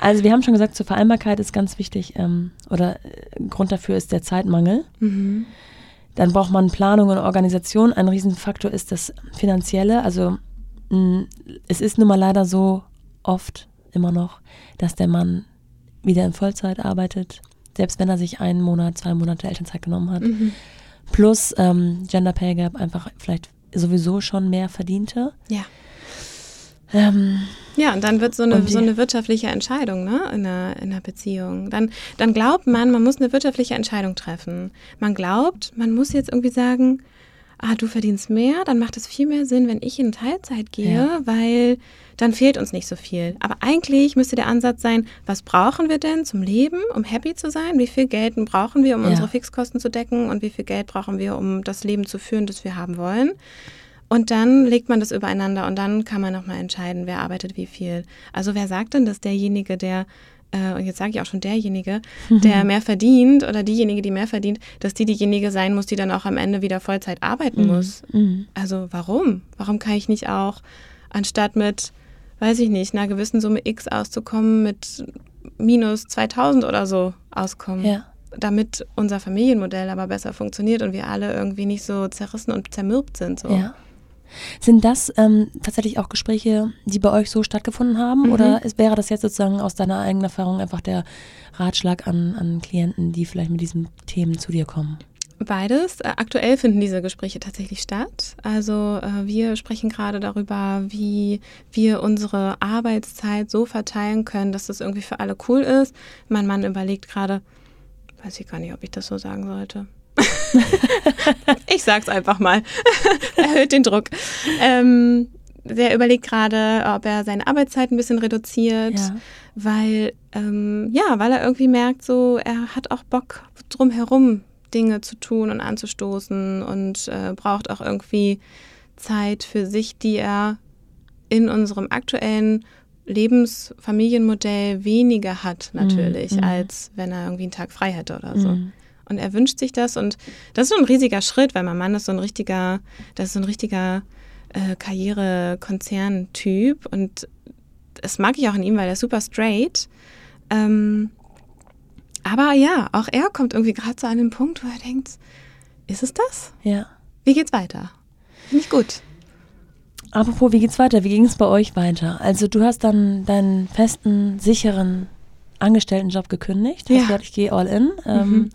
Also wir haben schon gesagt, zur Vereinbarkeit ist ganz wichtig, ähm, oder äh, Grund dafür ist der Zeitmangel. Mhm. Dann braucht man Planung und Organisation. Ein Riesenfaktor ist das Finanzielle. Also mh, es ist nun mal leider so oft immer noch, dass der Mann wieder in Vollzeit arbeitet, selbst wenn er sich einen Monat, zwei Monate Elternzeit genommen hat. Mhm. Plus ähm, Gender Pay Gap einfach vielleicht sowieso schon mehr verdiente. Ja. Ähm, Ja, und dann wird so eine, so eine wirtschaftliche Entscheidung ne, in, einer, in einer Beziehung. Dann, dann glaubt man, man muss eine wirtschaftliche Entscheidung treffen. Man glaubt, man muss jetzt irgendwie sagen, ah, du verdienst mehr, dann macht es viel mehr Sinn, wenn ich in Teilzeit gehe, Ja. weil dann fehlt uns nicht so viel. Aber eigentlich müsste der Ansatz sein, was brauchen wir denn zum Leben, um happy zu sein? Wie viel Geld brauchen wir, um Ja. unsere Fixkosten zu decken? Und wie viel Geld brauchen wir, um das Leben zu führen, das wir haben wollen? Und dann legt man das übereinander und dann kann man nochmal entscheiden, wer arbeitet wie viel. Also wer sagt denn, dass derjenige, der, äh, und jetzt sage ich auch schon derjenige, der mehr verdient oder diejenige, die mehr verdient, dass die diejenige sein muss, die dann auch am Ende wieder Vollzeit arbeiten muss. mhm. Also warum? Warum kann ich nicht auch, anstatt mit, weiß ich nicht, einer gewissen Summe X auszukommen, mit minus 2000 oder so auskommen? Ja. Damit unser Familienmodell aber besser funktioniert und wir alle irgendwie nicht so zerrissen und zermürbt sind. So. Ja. Sind das ähm, tatsächlich auch Gespräche, die bei euch so stattgefunden haben? Mhm. Oder ist, wäre das jetzt sozusagen aus deiner eigenen Erfahrung einfach der Ratschlag an, an Klienten, die vielleicht mit diesen Themen zu dir kommen? Beides. Äh, Aktuell finden diese Gespräche tatsächlich statt. Also äh, wir sprechen gerade darüber, wie wir unsere Arbeitszeit so verteilen können, dass das irgendwie für alle cool ist. Mein Mann überlegt gerade, weiß ich gar nicht, ob ich das so sagen sollte. ich sag's einfach mal. Erhöht den Druck. Ähm, der überlegt gerade, ob er seine Arbeitszeit ein bisschen reduziert Ja. weil ähm, ja, weil er irgendwie merkt, so er hat auch Bock drumherum Dinge zu tun und anzustoßen und äh, braucht auch irgendwie Zeit für sich, die er in unserem aktuellen Lebensfamilienmodell weniger hat natürlich, Mhm. als wenn er irgendwie einen Tag frei hätte oder so. Mhm. Und er wünscht sich das und das ist so ein riesiger Schritt, weil mein Mann ist so ein richtiger, das ist so ein richtiger äh, Karriere-Konzern-Typ und das mag ich auch in ihm, weil er ist super straight. Ähm, aber ja, auch er kommt irgendwie gerade an den Punkt, wo er denkt, ist es das? Ja. Wie geht's weiter? Finde ich gut. Apropos, wie geht's weiter? Wie ging es bei euch weiter? Also du hast dann deinen festen, sicheren Angestelltenjob gekündigt. Hast Ja. gesagt, ich gehe all in. Ähm,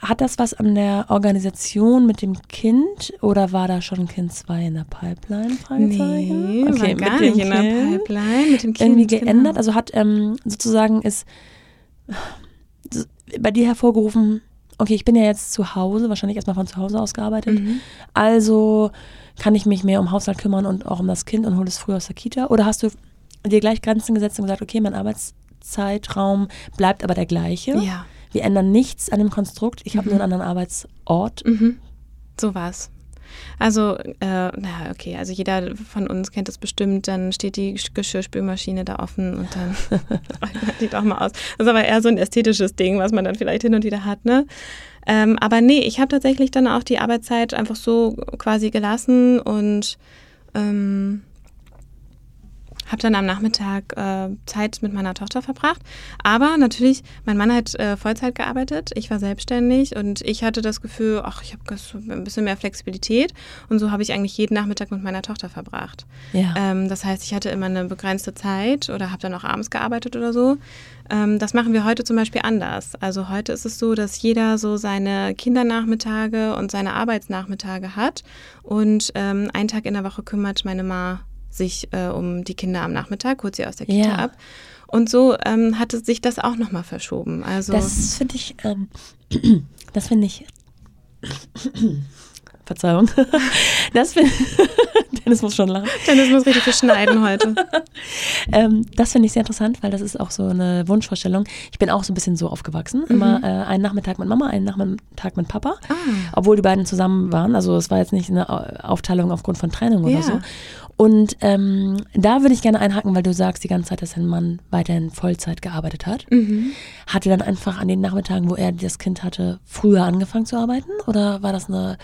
Hat das was an der Organisation mit dem Kind oder war da schon Kind 2 in der Pipeline? Nee, war gar nicht in der Pipeline. Mit dem Kind. Irgendwie geändert? Genau. Also hat ähm, sozusagen ist bei dir hervorgerufen, okay, ich bin ja jetzt zu Hause, wahrscheinlich erstmal von zu Hause aus gearbeitet. Mhm. Also kann ich mich mehr um Haushalt kümmern und auch um das Kind und hole es früh aus der Kita? Oder hast du dir gleich Grenzen gesetzt und gesagt, okay, mein Arbeitszeitraum bleibt aber der gleiche? Ja. Wir ändern nichts an dem Konstrukt. Ich habe nur einen anderen Arbeitsort. Mhm. So war's. Also, äh, naja, okay, also jeder von uns kennt das bestimmt, dann steht die Geschirrspülmaschine da offen und dann sieht auch mal aus. Das ist aber eher so ein ästhetisches Ding, was man dann vielleicht hin und wieder hat, ne? Ähm, aber nee, ich habe tatsächlich dann auch die Arbeitszeit einfach so quasi gelassen und ähm, habe dann am Nachmittag äh, Zeit mit meiner Tochter verbracht. Aber natürlich, mein Mann hat äh, Vollzeit gearbeitet, ich war selbstständig und ich hatte das Gefühl, ach, ich habe so ein bisschen mehr Flexibilität. Und so habe ich eigentlich jeden Nachmittag mit meiner Tochter verbracht. Ja. Ähm, das heißt, ich hatte immer eine begrenzte Zeit oder habe dann auch abends gearbeitet oder so. Ähm, das machen wir heute zum Beispiel anders. Also heute ist es so, dass jeder so seine Kindernachmittage und seine Arbeitsnachmittage hat. Und ähm, einen Tag in der Woche kümmert meine Ma sich äh, um die Kinder am Nachmittag, holt sie aus der Kita Ja. ab. Und so ähm, hatte sich das auch nochmal verschoben. Also Das finde ich, ähm, das finde ich, Verzeihung, das finde Dennis muss schon lachen. Dennis muss richtig viel schneiden heute. Ähm, das finde ich sehr interessant, weil das ist auch so eine Wunschvorstellung. Ich bin auch so ein bisschen so aufgewachsen. Immer äh, einen Nachmittag mit Mama, einen Nachmittag mit Papa. Ah. Obwohl die beiden zusammen waren. Also es war jetzt nicht eine Au- Aufteilung aufgrund von Trennung oder Ja. so. Und ähm, da würde ich gerne einhaken, weil du sagst die ganze Zeit, dass dein Mann weiterhin Vollzeit gearbeitet hat. Mhm. Hat er dann einfach an den Nachmittagen, wo er das Kind hatte, früher angefangen zu arbeiten? Oder war das eine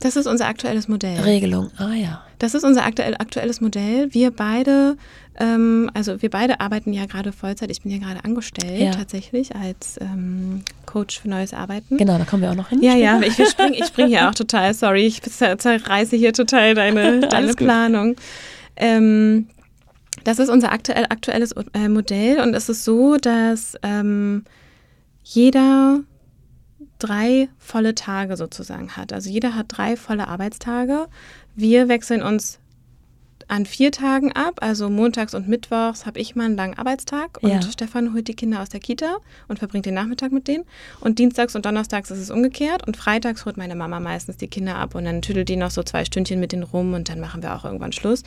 Das ist unser aktuelles Modell. Regelung? Ah ja. Das ist unser aktuell, aktuelles Modell. Wir beide, ähm, also wir beide arbeiten ja gerade Vollzeit. Ich bin ja gerade angestellt Ja. tatsächlich als ähm, Coach für neues Arbeiten. Genau, da kommen wir auch noch hin. Ja, später. ja, ich, wir spring, hier auch total, sorry, ich zer- zerreiße hier total deine, deine. Planung. Ähm, das ist unser aktuell, aktuelles äh, Modell und es ist so, dass ähm, jeder drei volle Tage sozusagen hat. Also jeder hat drei volle Arbeitstage. Wir wechseln uns an vier Tagen ab, also montags und mittwochs habe ich mal einen langen Arbeitstag und Ja. Stefan holt die Kinder aus der Kita und verbringt den Nachmittag mit denen. Und dienstags und donnerstags ist es umgekehrt und freitags holt meine Mama meistens die Kinder ab und dann tüdelt die noch so zwei Stündchen mit denen rum und dann machen wir auch irgendwann Schluss.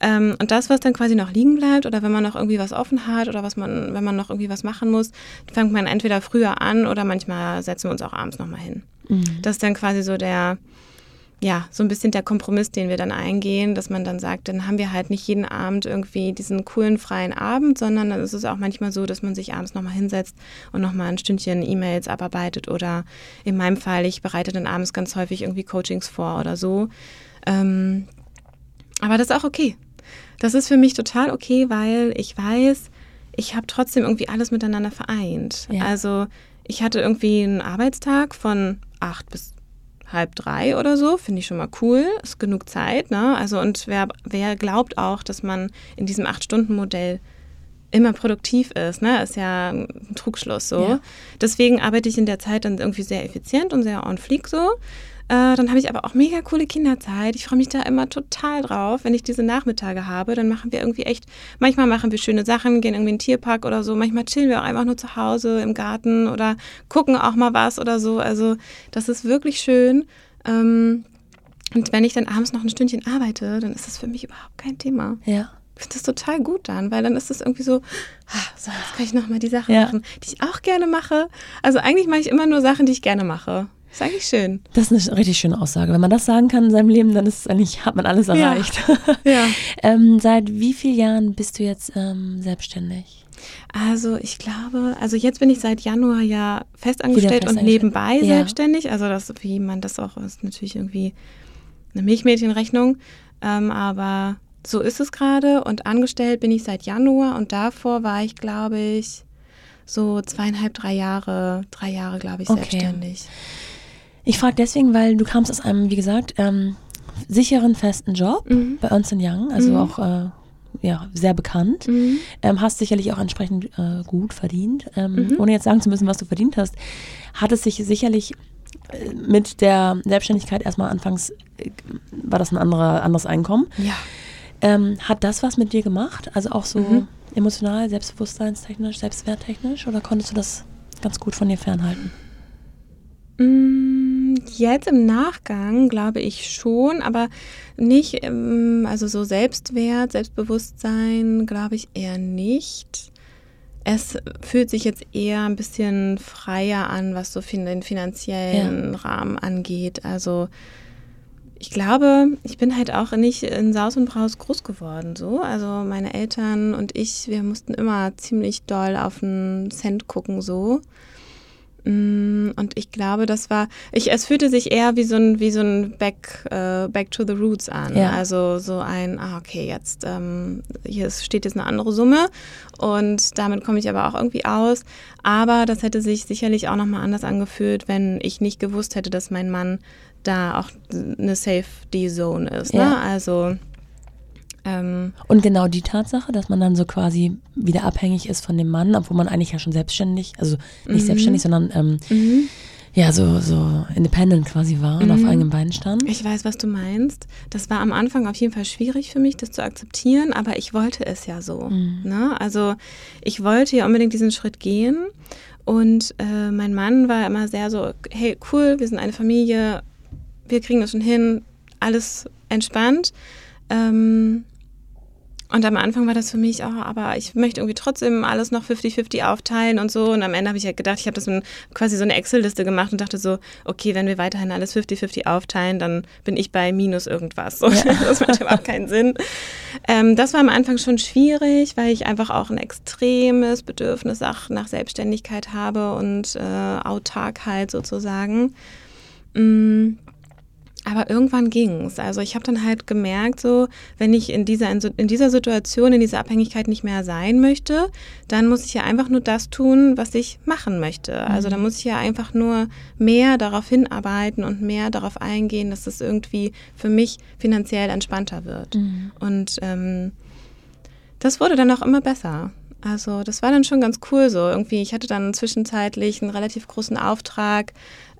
Ähm, und das, was dann quasi noch liegen bleibt oder wenn man noch irgendwie was offen hat oder was man, wenn man noch irgendwie was machen muss, fängt man entweder früher an oder manchmal setzen wir uns auch abends nochmal hin. Mhm. Das ist dann quasi so der, ja, so ein bisschen der Kompromiss, den wir dann eingehen, dass man dann sagt, dann haben wir halt nicht jeden Abend irgendwie diesen coolen freien Abend, sondern dann ist es auch manchmal so, dass man sich abends nochmal hinsetzt und nochmal ein Stündchen E-Mails abarbeitet oder in meinem Fall, ich bereite dann abends ganz häufig irgendwie Coachings vor oder so. Ähm, aber das ist auch okay. Das ist für mich total okay, weil ich weiß, ich habe trotzdem irgendwie alles miteinander vereint. Ja. Also ich hatte irgendwie einen Arbeitstag von acht bis halb drei oder so, finde ich schon mal cool, ist genug Zeit, ne? Also und wer, wer glaubt auch, dass man in diesem Acht-Stunden-Modell immer produktiv ist, ne? Ist ja ein Trugschluss so. Ja. Deswegen arbeite ich in der Zeit dann irgendwie sehr effizient und sehr on fleek so. Äh, dann habe ich aber auch mega coole Kinderzeit. Ich freue mich da immer total drauf, wenn ich diese Nachmittage habe. Dann machen wir irgendwie echt, manchmal machen wir schöne Sachen, gehen irgendwie in den Tierpark oder so. Manchmal chillen wir auch einfach nur zu Hause im Garten oder gucken auch mal was oder so. Also das ist wirklich schön. Ähm, und wenn ich dann abends noch ein Stündchen arbeite, dann ist das für mich überhaupt kein Thema. Ja. Ich finde das total gut dann, weil dann ist es irgendwie so, ah, so, jetzt kann ich nochmal die Sachen Ja. machen, die ich auch gerne mache. Also eigentlich mache ich immer nur Sachen, die ich gerne mache. Ist eigentlich schön. Das ist eine richtig schöne Aussage. Wenn man das sagen kann in seinem Leben, dann ist eigentlich, hat man alles Ja. erreicht. Ja. ähm, seit wie vielen Jahren bist du jetzt ähm, selbstständig? Also ich glaube, also jetzt bin ich seit Januar ja festangestellt und nebenbei Ja. selbstständig. Also das, wie man das auch ist, natürlich irgendwie eine Milchmädchenrechnung. Ähm, aber so ist es gerade und angestellt bin ich seit Januar und davor war ich, glaube ich, so zweieinhalb, drei Jahre, drei Jahre, glaube ich, Okay. selbstständig. Ich frage deswegen, weil du kamst aus einem, wie gesagt, ähm, sicheren, festen Job Mhm. bei Ernst Young, also Mhm. auch äh, ja, sehr bekannt. Mhm. Ähm, hast sicherlich auch entsprechend äh, gut verdient. Ähm, Mhm. Ohne jetzt sagen zu müssen, was du verdient hast, hat es sich sicherlich äh, mit der Selbstständigkeit erstmal anfangs, äh, war das ein anderer, anderes Einkommen. Ja. Ähm, hat das was mit dir gemacht? Also auch so Mhm. emotional, selbstbewusstseinstechnisch, selbstwerttechnisch? Oder konntest du das ganz gut von dir fernhalten? Mm, Jetzt im Nachgang glaube ich schon, aber nicht, ähm, also so Selbstwert, Selbstbewusstsein glaube ich eher nicht. Es fühlt sich jetzt eher ein bisschen freier an, was so den finanziellen Rahmen angeht. Also ich glaube, ich bin halt auch nicht in Saus und Braus groß geworden. So. Also meine Eltern und ich, wir mussten immer ziemlich doll auf den Cent gucken so. Mm, Und ich glaube, das war, ich, es fühlte sich eher wie so ein, wie so ein Back, äh, Back to the Roots an. Ja. Also so ein, ah, okay, jetzt, ähm, hier steht jetzt eine andere Summe und damit komme ich aber auch irgendwie aus. Aber das hätte sich sicherlich auch nochmal anders angefühlt, wenn ich nicht gewusst hätte, dass mein Mann da auch eine Safety Zone ist. Ne? Ja. Also, ähm, Und genau die Tatsache, dass man dann so quasi wieder abhängig ist von dem Mann, obwohl man eigentlich ja schon selbstständig, also nicht Mhm. selbstständig, sondern ähm, mhm. ja, so, so independent quasi war und auf Mhm. eigenen Beinen stand. Ich weiß, was du meinst. Das war am Anfang auf jeden Fall schwierig für mich, das zu akzeptieren, aber ich wollte es ja so. Mhm. Ne? Also ich wollte ja unbedingt diesen Schritt gehen und äh, mein Mann war immer sehr so, hey, cool, wir sind eine Familie, wir kriegen das schon hin, alles entspannt. Ähm, und am Anfang war das für mich, oh, aber ich möchte irgendwie trotzdem alles noch 50-50 aufteilen und so. Und am Ende habe ich halt gedacht, ich habe das in quasi so eine Excel-Liste gemacht und dachte so, okay, wenn wir weiterhin alles 50-50 aufteilen, dann bin ich bei minus irgendwas. So, Das macht überhaupt keinen Sinn. Ähm, das war am Anfang schon schwierig, weil ich einfach auch ein extremes Bedürfnis auch nach Selbstständigkeit habe und äh, Autarkheit sozusagen. Mm. Aber irgendwann ging's. Also ich habe dann halt gemerkt, so wenn ich in dieser, in dieser Situation, in dieser Abhängigkeit nicht mehr sein möchte, dann muss ich ja einfach nur das tun, was ich machen möchte. Also dann muss ich ja einfach nur mehr darauf hinarbeiten und mehr darauf eingehen, dass es irgendwie für mich finanziell entspannter wird. Mhm. Und ähm, das wurde dann auch immer besser. Also das war dann schon ganz cool so. Irgendwie, ich hatte dann zwischenzeitlich einen relativ großen Auftrag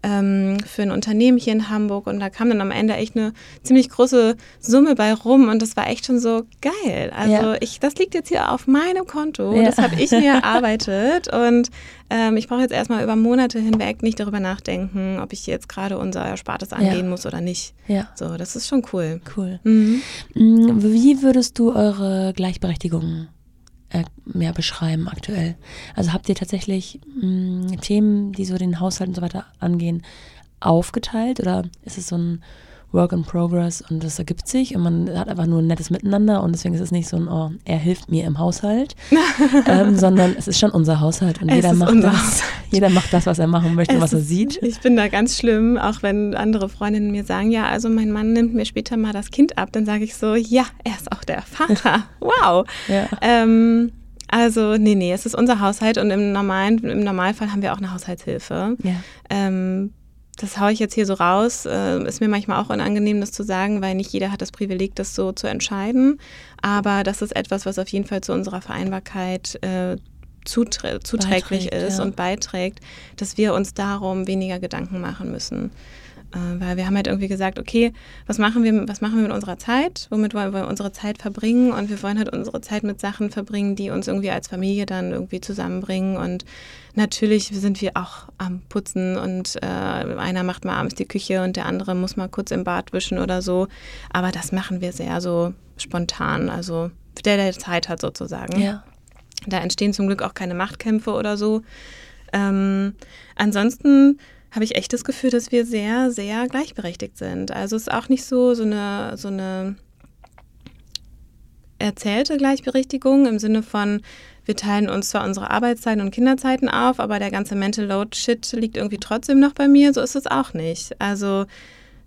ähm, für ein Unternehmen hier in Hamburg und da kam dann am Ende echt eine ziemlich große Summe bei rum und das war echt schon so geil. Also Ja. ich, das liegt jetzt hier auf meinem Konto, Ja. das habe ich mir erarbeitet und ähm, ich brauche jetzt erstmal über Monate hinweg nicht darüber nachdenken, ob ich jetzt gerade unser Erspartes angehen muss oder nicht. Ja, So, das ist schon cool. cool. Mhm. Mm, Wie würdest du eure Gleichberechtigung äh, mehr beschreiben aktuell? Also habt ihr tatsächlich mm, Themen, die so den Haushalt und so weiter angehen, aufgeteilt oder ist es so ein Work in Progress und das ergibt sich und man hat einfach nur ein nettes Miteinander und deswegen ist es nicht so ein, oh, er hilft mir im Haushalt, ähm, sondern es ist schon unser Haushalt und Es jeder macht das, Haushalt. jeder macht das, was er machen möchte, Es was er ist- sieht. Ich bin da ganz schlimm, auch wenn andere Freundinnen mir sagen, ja, also mein Mann nimmt mir später mal das Kind ab, dann sage ich so, ja, er ist auch der Vater. Wow. Ja. Ähm, also, nee, nee, es ist unser Haushalt und im, normalen, im Normalfall haben wir auch eine Haushaltshilfe. Ja. Ähm, das haue ich jetzt hier so raus. Äh, ist mir manchmal auch unangenehm, das zu sagen, weil nicht jeder hat das Privileg, das so zu entscheiden. Aber das ist etwas, was auf jeden Fall zu unserer Vereinbarkeit äh, zuträ zuträglich Beiträgt, ist ja. und beiträgt, dass wir uns darum weniger Gedanken machen müssen. Äh, weil wir haben halt irgendwie gesagt, okay, was machen wir, was machen wir mit unserer Zeit? Womit wollen wir unsere Zeit verbringen? Und wir wollen halt unsere Zeit mit Sachen verbringen, die uns irgendwie als Familie dann irgendwie zusammenbringen. Und natürlich sind wir auch am Putzen und äh, einer macht mal abends die Küche und der andere muss mal kurz im Bad wischen oder so. Aber das machen wir sehr so spontan, also der, der Zeit hat sozusagen. Ja. Da entstehen zum Glück auch keine Machtkämpfe oder so. Ähm, ansonsten habe ich echt das Gefühl, dass wir sehr, sehr gleichberechtigt sind. Also es ist auch nicht so, so eine, so eine erzählte Gleichberechtigung im Sinne von, wir teilen uns zwar unsere Arbeitszeiten und Kinderzeiten auf, aber der ganze Mental Load Shit liegt irgendwie trotzdem noch bei mir. So ist es auch nicht. Also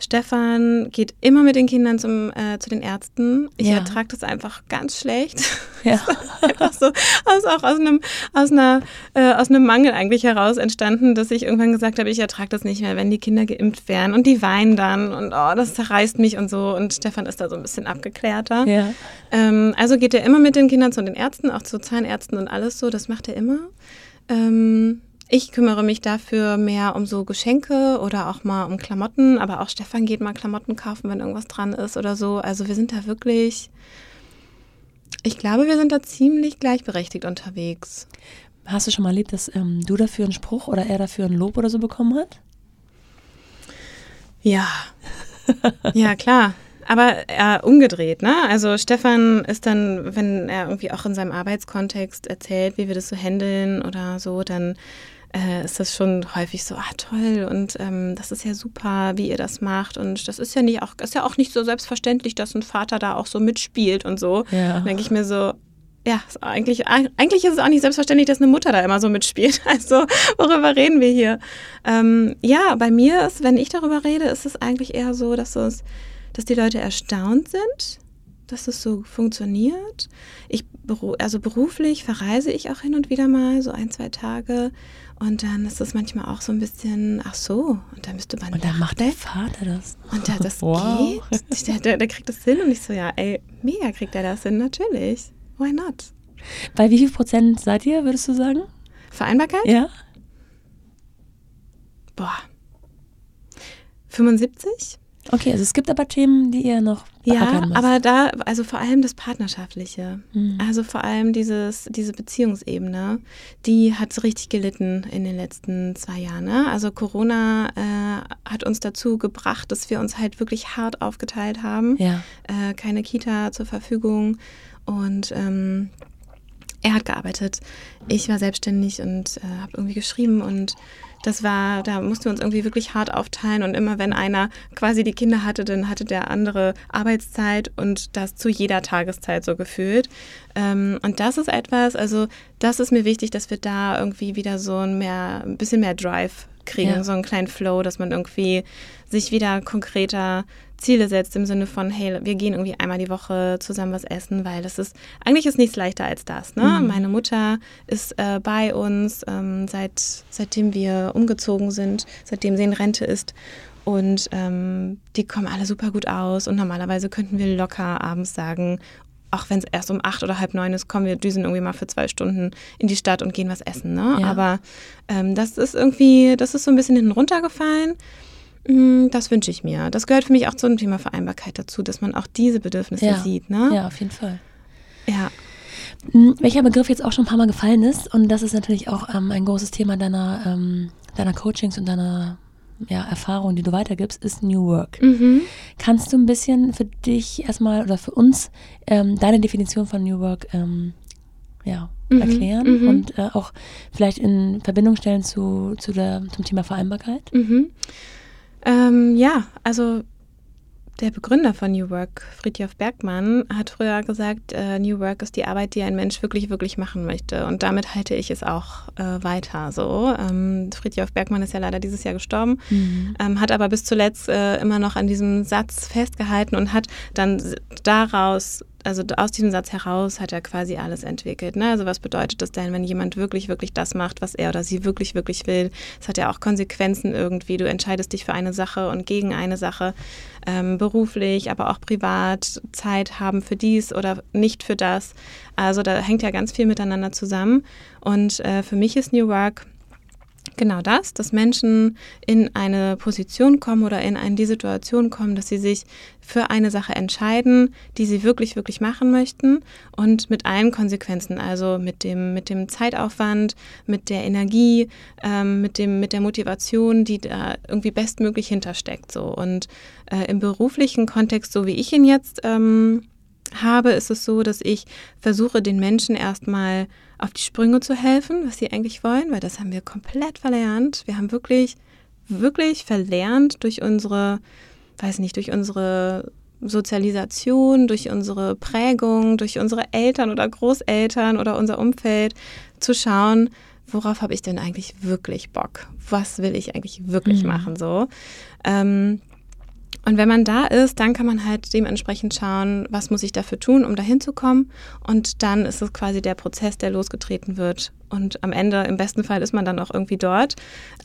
Stefan geht immer mit den Kindern zum, äh, zu den Ärzten. Ich Ja. ertrage das einfach ganz schlecht. Ja. einfach so aus, auch aus einem, aus, einer, äh, aus einem Mangel eigentlich heraus entstanden, dass ich irgendwann gesagt habe, ich ertrage das nicht mehr, wenn die Kinder geimpft werden und die weinen dann und oh, das zerreißt mich und so. Und Stefan ist da so ein bisschen abgeklärter. Ja. Ähm, also geht er immer mit den Kindern zu den Ärzten, auch zu Zahnärzten und alles so. Das macht er immer. Ähm, ich kümmere mich dafür mehr um so Geschenke oder auch mal um Klamotten. Aber auch Stefan geht mal Klamotten kaufen, wenn irgendwas dran ist oder so. Also wir sind da wirklich. Ich glaube, wir sind da ziemlich gleichberechtigt unterwegs. Hast du schon mal erlebt, dass ähm, du dafür einen Spruch oder er dafür ein Lob oder so bekommen hat? Ja. ja, klar. Aber äh, umgedreht, ne? Also Stefan ist dann, wenn er irgendwie auch in seinem Arbeitskontext erzählt, wie wir das so handeln oder so, dann äh, ist das schon häufig so, ah toll und ähm, das ist ja super, wie ihr das macht und das ist ja nicht auch, ist ja auch nicht so selbstverständlich, dass ein Vater da auch so mitspielt und so. Ja. Denke ich mir so, ja, eigentlich, eigentlich ist es auch nicht selbstverständlich, dass eine Mutter da immer so mitspielt. Also, worüber reden wir hier? Ähm, ja, bei mir ist, wenn ich darüber rede, ist es eigentlich eher so, dass, es, dass die Leute erstaunt sind, dass es so funktioniert. Ich, also beruflich verreise ich auch hin und wieder mal, so ein, zwei Tage. Und dann ist es manchmal auch so ein bisschen, ach so, und dann bist du bei Und dann macht der Vater das. und der, das Wow. geht. Der, der, der kriegt das hin und ich so, ja, ey, mega kriegt er das hin, natürlich. Why not? Bei wie viel Prozent seid ihr, würdest du sagen? Vereinbarkeit? Ja. Boah, 75. Okay, also es gibt aber Themen, die ihr noch ja, aber da, also vor allem das Partnerschaftliche, mhm. also vor allem dieses, diese Beziehungsebene, die hat richtig gelitten in den letzten zwei Jahren. Ne? Also Corona äh, hat uns dazu gebracht, dass wir uns halt wirklich hart aufgeteilt haben. Ja. Äh, keine Kita zur Verfügung und ähm, er hat gearbeitet, ich war selbstständig und äh, habe irgendwie geschrieben und das war, da mussten wir uns irgendwie wirklich hart aufteilen und immer wenn einer quasi die Kinder hatte, dann hatte der andere Arbeitszeit und das zu jeder Tageszeit so gefühlt. Ähm, und das ist etwas, also das ist mir wichtig, dass wir da irgendwie wieder so ein, mehr, ein bisschen mehr Drive kriegen, ja. so einen kleinen Flow, dass man irgendwie sich wieder konkreter Ziele setzt im Sinne von, hey, wir gehen irgendwie einmal die Woche zusammen was essen, weil das ist, eigentlich ist nichts leichter als das. Ne? Mhm. Meine Mutter ist äh, bei uns, ähm, seit, seitdem wir umgezogen sind, seitdem sie in Rente ist. Und ähm, die kommen alle super gut aus. Und normalerweise könnten wir locker abends sagen, auch wenn es erst um acht oder halb neun ist, kommen wir düsen irgendwie mal für zwei Stunden in die Stadt und gehen was essen. Ne? Ja. Aber ähm, das ist irgendwie, das ist so ein bisschen hinten runtergefallen. Mm, das wünsche ich mir. Das gehört für mich auch zum Thema Vereinbarkeit dazu, dass man auch diese Bedürfnisse ja. sieht. Ne? Ja, auf jeden Fall. Ja. Mm, welcher Begriff jetzt auch schon ein paar Mal gefallen ist, und das ist natürlich auch ähm, ein großes Thema deiner, ähm, deiner Coachings und deiner ja, Erfahrung, die du weitergibst, ist New Work. Mhm. Kannst du ein bisschen für dich erstmal oder für uns ähm, deine Definition von New Work ähm, ja, mhm. erklären mhm. und äh, auch vielleicht in Verbindung stellen zu, zu der, zum Thema Vereinbarkeit? Mhm. Ähm, ja, also der Begründer von New Work, Friedhof Bergmann, hat früher gesagt, äh, New Work ist die Arbeit, die ein Mensch wirklich, wirklich machen möchte. Und damit halte ich es auch äh, weiter so. Ähm, Friedhof Bergmann ist ja leider dieses Jahr gestorben, mhm. ähm, hat aber bis zuletzt äh, immer noch an diesem Satz festgehalten und hat dann daraus also aus diesem Satz heraus hat er quasi alles entwickelt. Ne? Also was bedeutet das denn, wenn jemand wirklich, wirklich das macht, was er oder sie wirklich, wirklich will? Es hat ja auch Konsequenzen irgendwie. Du entscheidest dich für eine Sache und gegen eine Sache, ähm, beruflich, aber auch privat, Zeit haben für dies oder nicht für das. Also da hängt ja ganz viel miteinander zusammen. Und äh, für mich ist New Work genau das, dass Menschen in eine Position kommen oder in eine, die Situation kommen, dass sie sich für eine Sache entscheiden, die sie wirklich, wirklich machen möchten und mit allen Konsequenzen, also mit dem, mit dem Zeitaufwand, mit der Energie, ähm, mit, dem, mit der Motivation, die da irgendwie bestmöglich hintersteckt. So. Und äh, im beruflichen Kontext, so wie ich ihn jetzt ähm, habe, ist es so, dass ich versuche, den Menschen erstmal auf die Sprünge zu helfen, was sie eigentlich wollen, weil das haben wir komplett verlernt. Wir haben wirklich, wirklich verlernt durch unsere, weiß nicht, durch unsere Sozialisation, durch unsere Prägung, durch unsere Eltern oder Großeltern oder unser Umfeld zu schauen, worauf habe ich denn eigentlich wirklich Bock? Was will ich eigentlich wirklich mhm. machen so? Ähm, und wenn man da ist, dann kann man halt dementsprechend schauen, was muss ich dafür tun, um dahin zu kommen. Und dann ist es quasi der Prozess, der losgetreten wird. Und am Ende, im besten Fall, ist man dann auch irgendwie dort,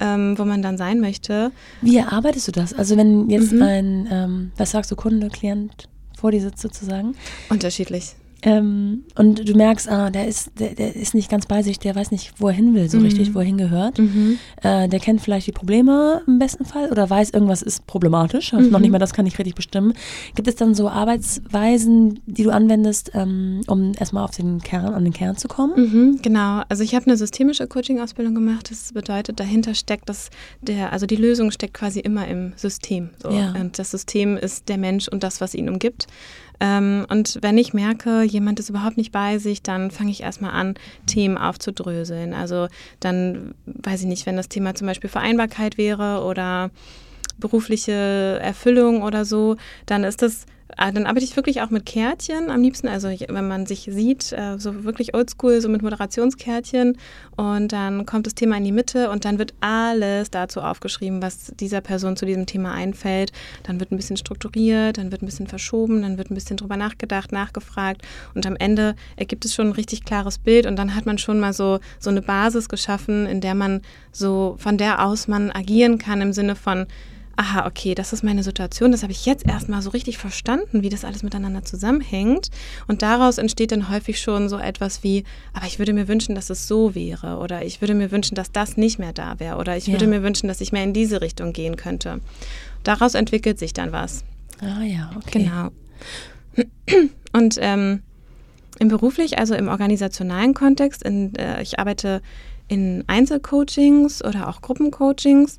ähm, wo man dann sein möchte. Wie erarbeitest du das? Also wenn jetzt mhm. ein, ähm, was sagst du, Kunde, Klient vor dir sitzt sozusagen? Unterschiedlich. Ähm, und du merkst, ah, der ist, der, der, ist nicht ganz bei sich, der weiß nicht, wo er hin will, so mhm. richtig, wo er hingehört. Mhm. Äh, der kennt vielleicht die Probleme im besten Fall oder weiß, irgendwas ist problematisch, mhm. noch nicht mal das kann ich richtig bestimmen. Gibt es dann so Arbeitsweisen, die du anwendest, ähm, um erstmal auf den Kern, an den Kern zu kommen? Mhm, genau. Also ich habe eine systemische Coaching-Ausbildung gemacht. Das bedeutet, dahinter steckt das, der, also die Lösung steckt quasi immer im System. So. Ja. Und das System ist der Mensch und das, was ihn umgibt. Ähm, und wenn ich merke, jemand ist überhaupt nicht bei sich, dann fange ich erstmal an, Themen aufzudröseln. Also dann, weiß ich nicht, wenn das Thema zum Beispiel Vereinbarkeit wäre oder berufliche Erfüllung oder so, dann ist das dann arbeite ich wirklich auch mit Kärtchen am liebsten. Also wenn man sich sieht, äh, so wirklich oldschool, so mit Moderationskärtchen. Und dann kommt das Thema in die Mitte und dann wird alles dazu aufgeschrieben, was dieser Person zu diesem Thema einfällt. Dann wird ein bisschen strukturiert, dann wird ein bisschen verschoben, dann wird ein bisschen drüber nachgedacht, nachgefragt. Und am Ende ergibt es schon ein richtig klares Bild und dann hat man schon mal so, so eine Basis geschaffen, in der man so, von der aus man agieren kann im Sinne von, aha, okay, das ist meine Situation, das habe ich jetzt erstmal so richtig verstanden, wie das alles miteinander zusammenhängt. Und daraus entsteht dann häufig schon so etwas wie, aber ich würde mir wünschen, dass es so wäre oder ich würde mir wünschen, dass das nicht mehr da wäre oder ich ja. würde mir wünschen, dass ich mehr in diese Richtung gehen könnte. Daraus entwickelt sich dann was. Ah ja, okay. Genau. Und ähm, im beruflich, also im organisationalen Kontext, in, äh, ich arbeite in Einzelcoachings oder auch Gruppencoachings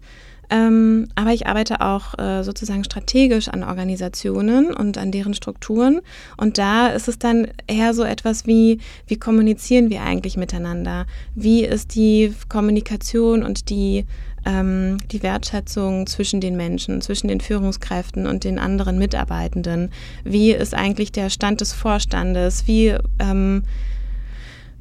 ähm, aber ich arbeite auch äh, sozusagen strategisch an Organisationen und an deren Strukturen. Und da ist es dann eher so etwas wie, wie kommunizieren wir eigentlich miteinander? Wie ist die Kommunikation und die, ähm, die Wertschätzung zwischen den Menschen, zwischen den Führungskräften und den anderen Mitarbeitenden? Wie ist eigentlich der Stand des Vorstandes? Wie ähm,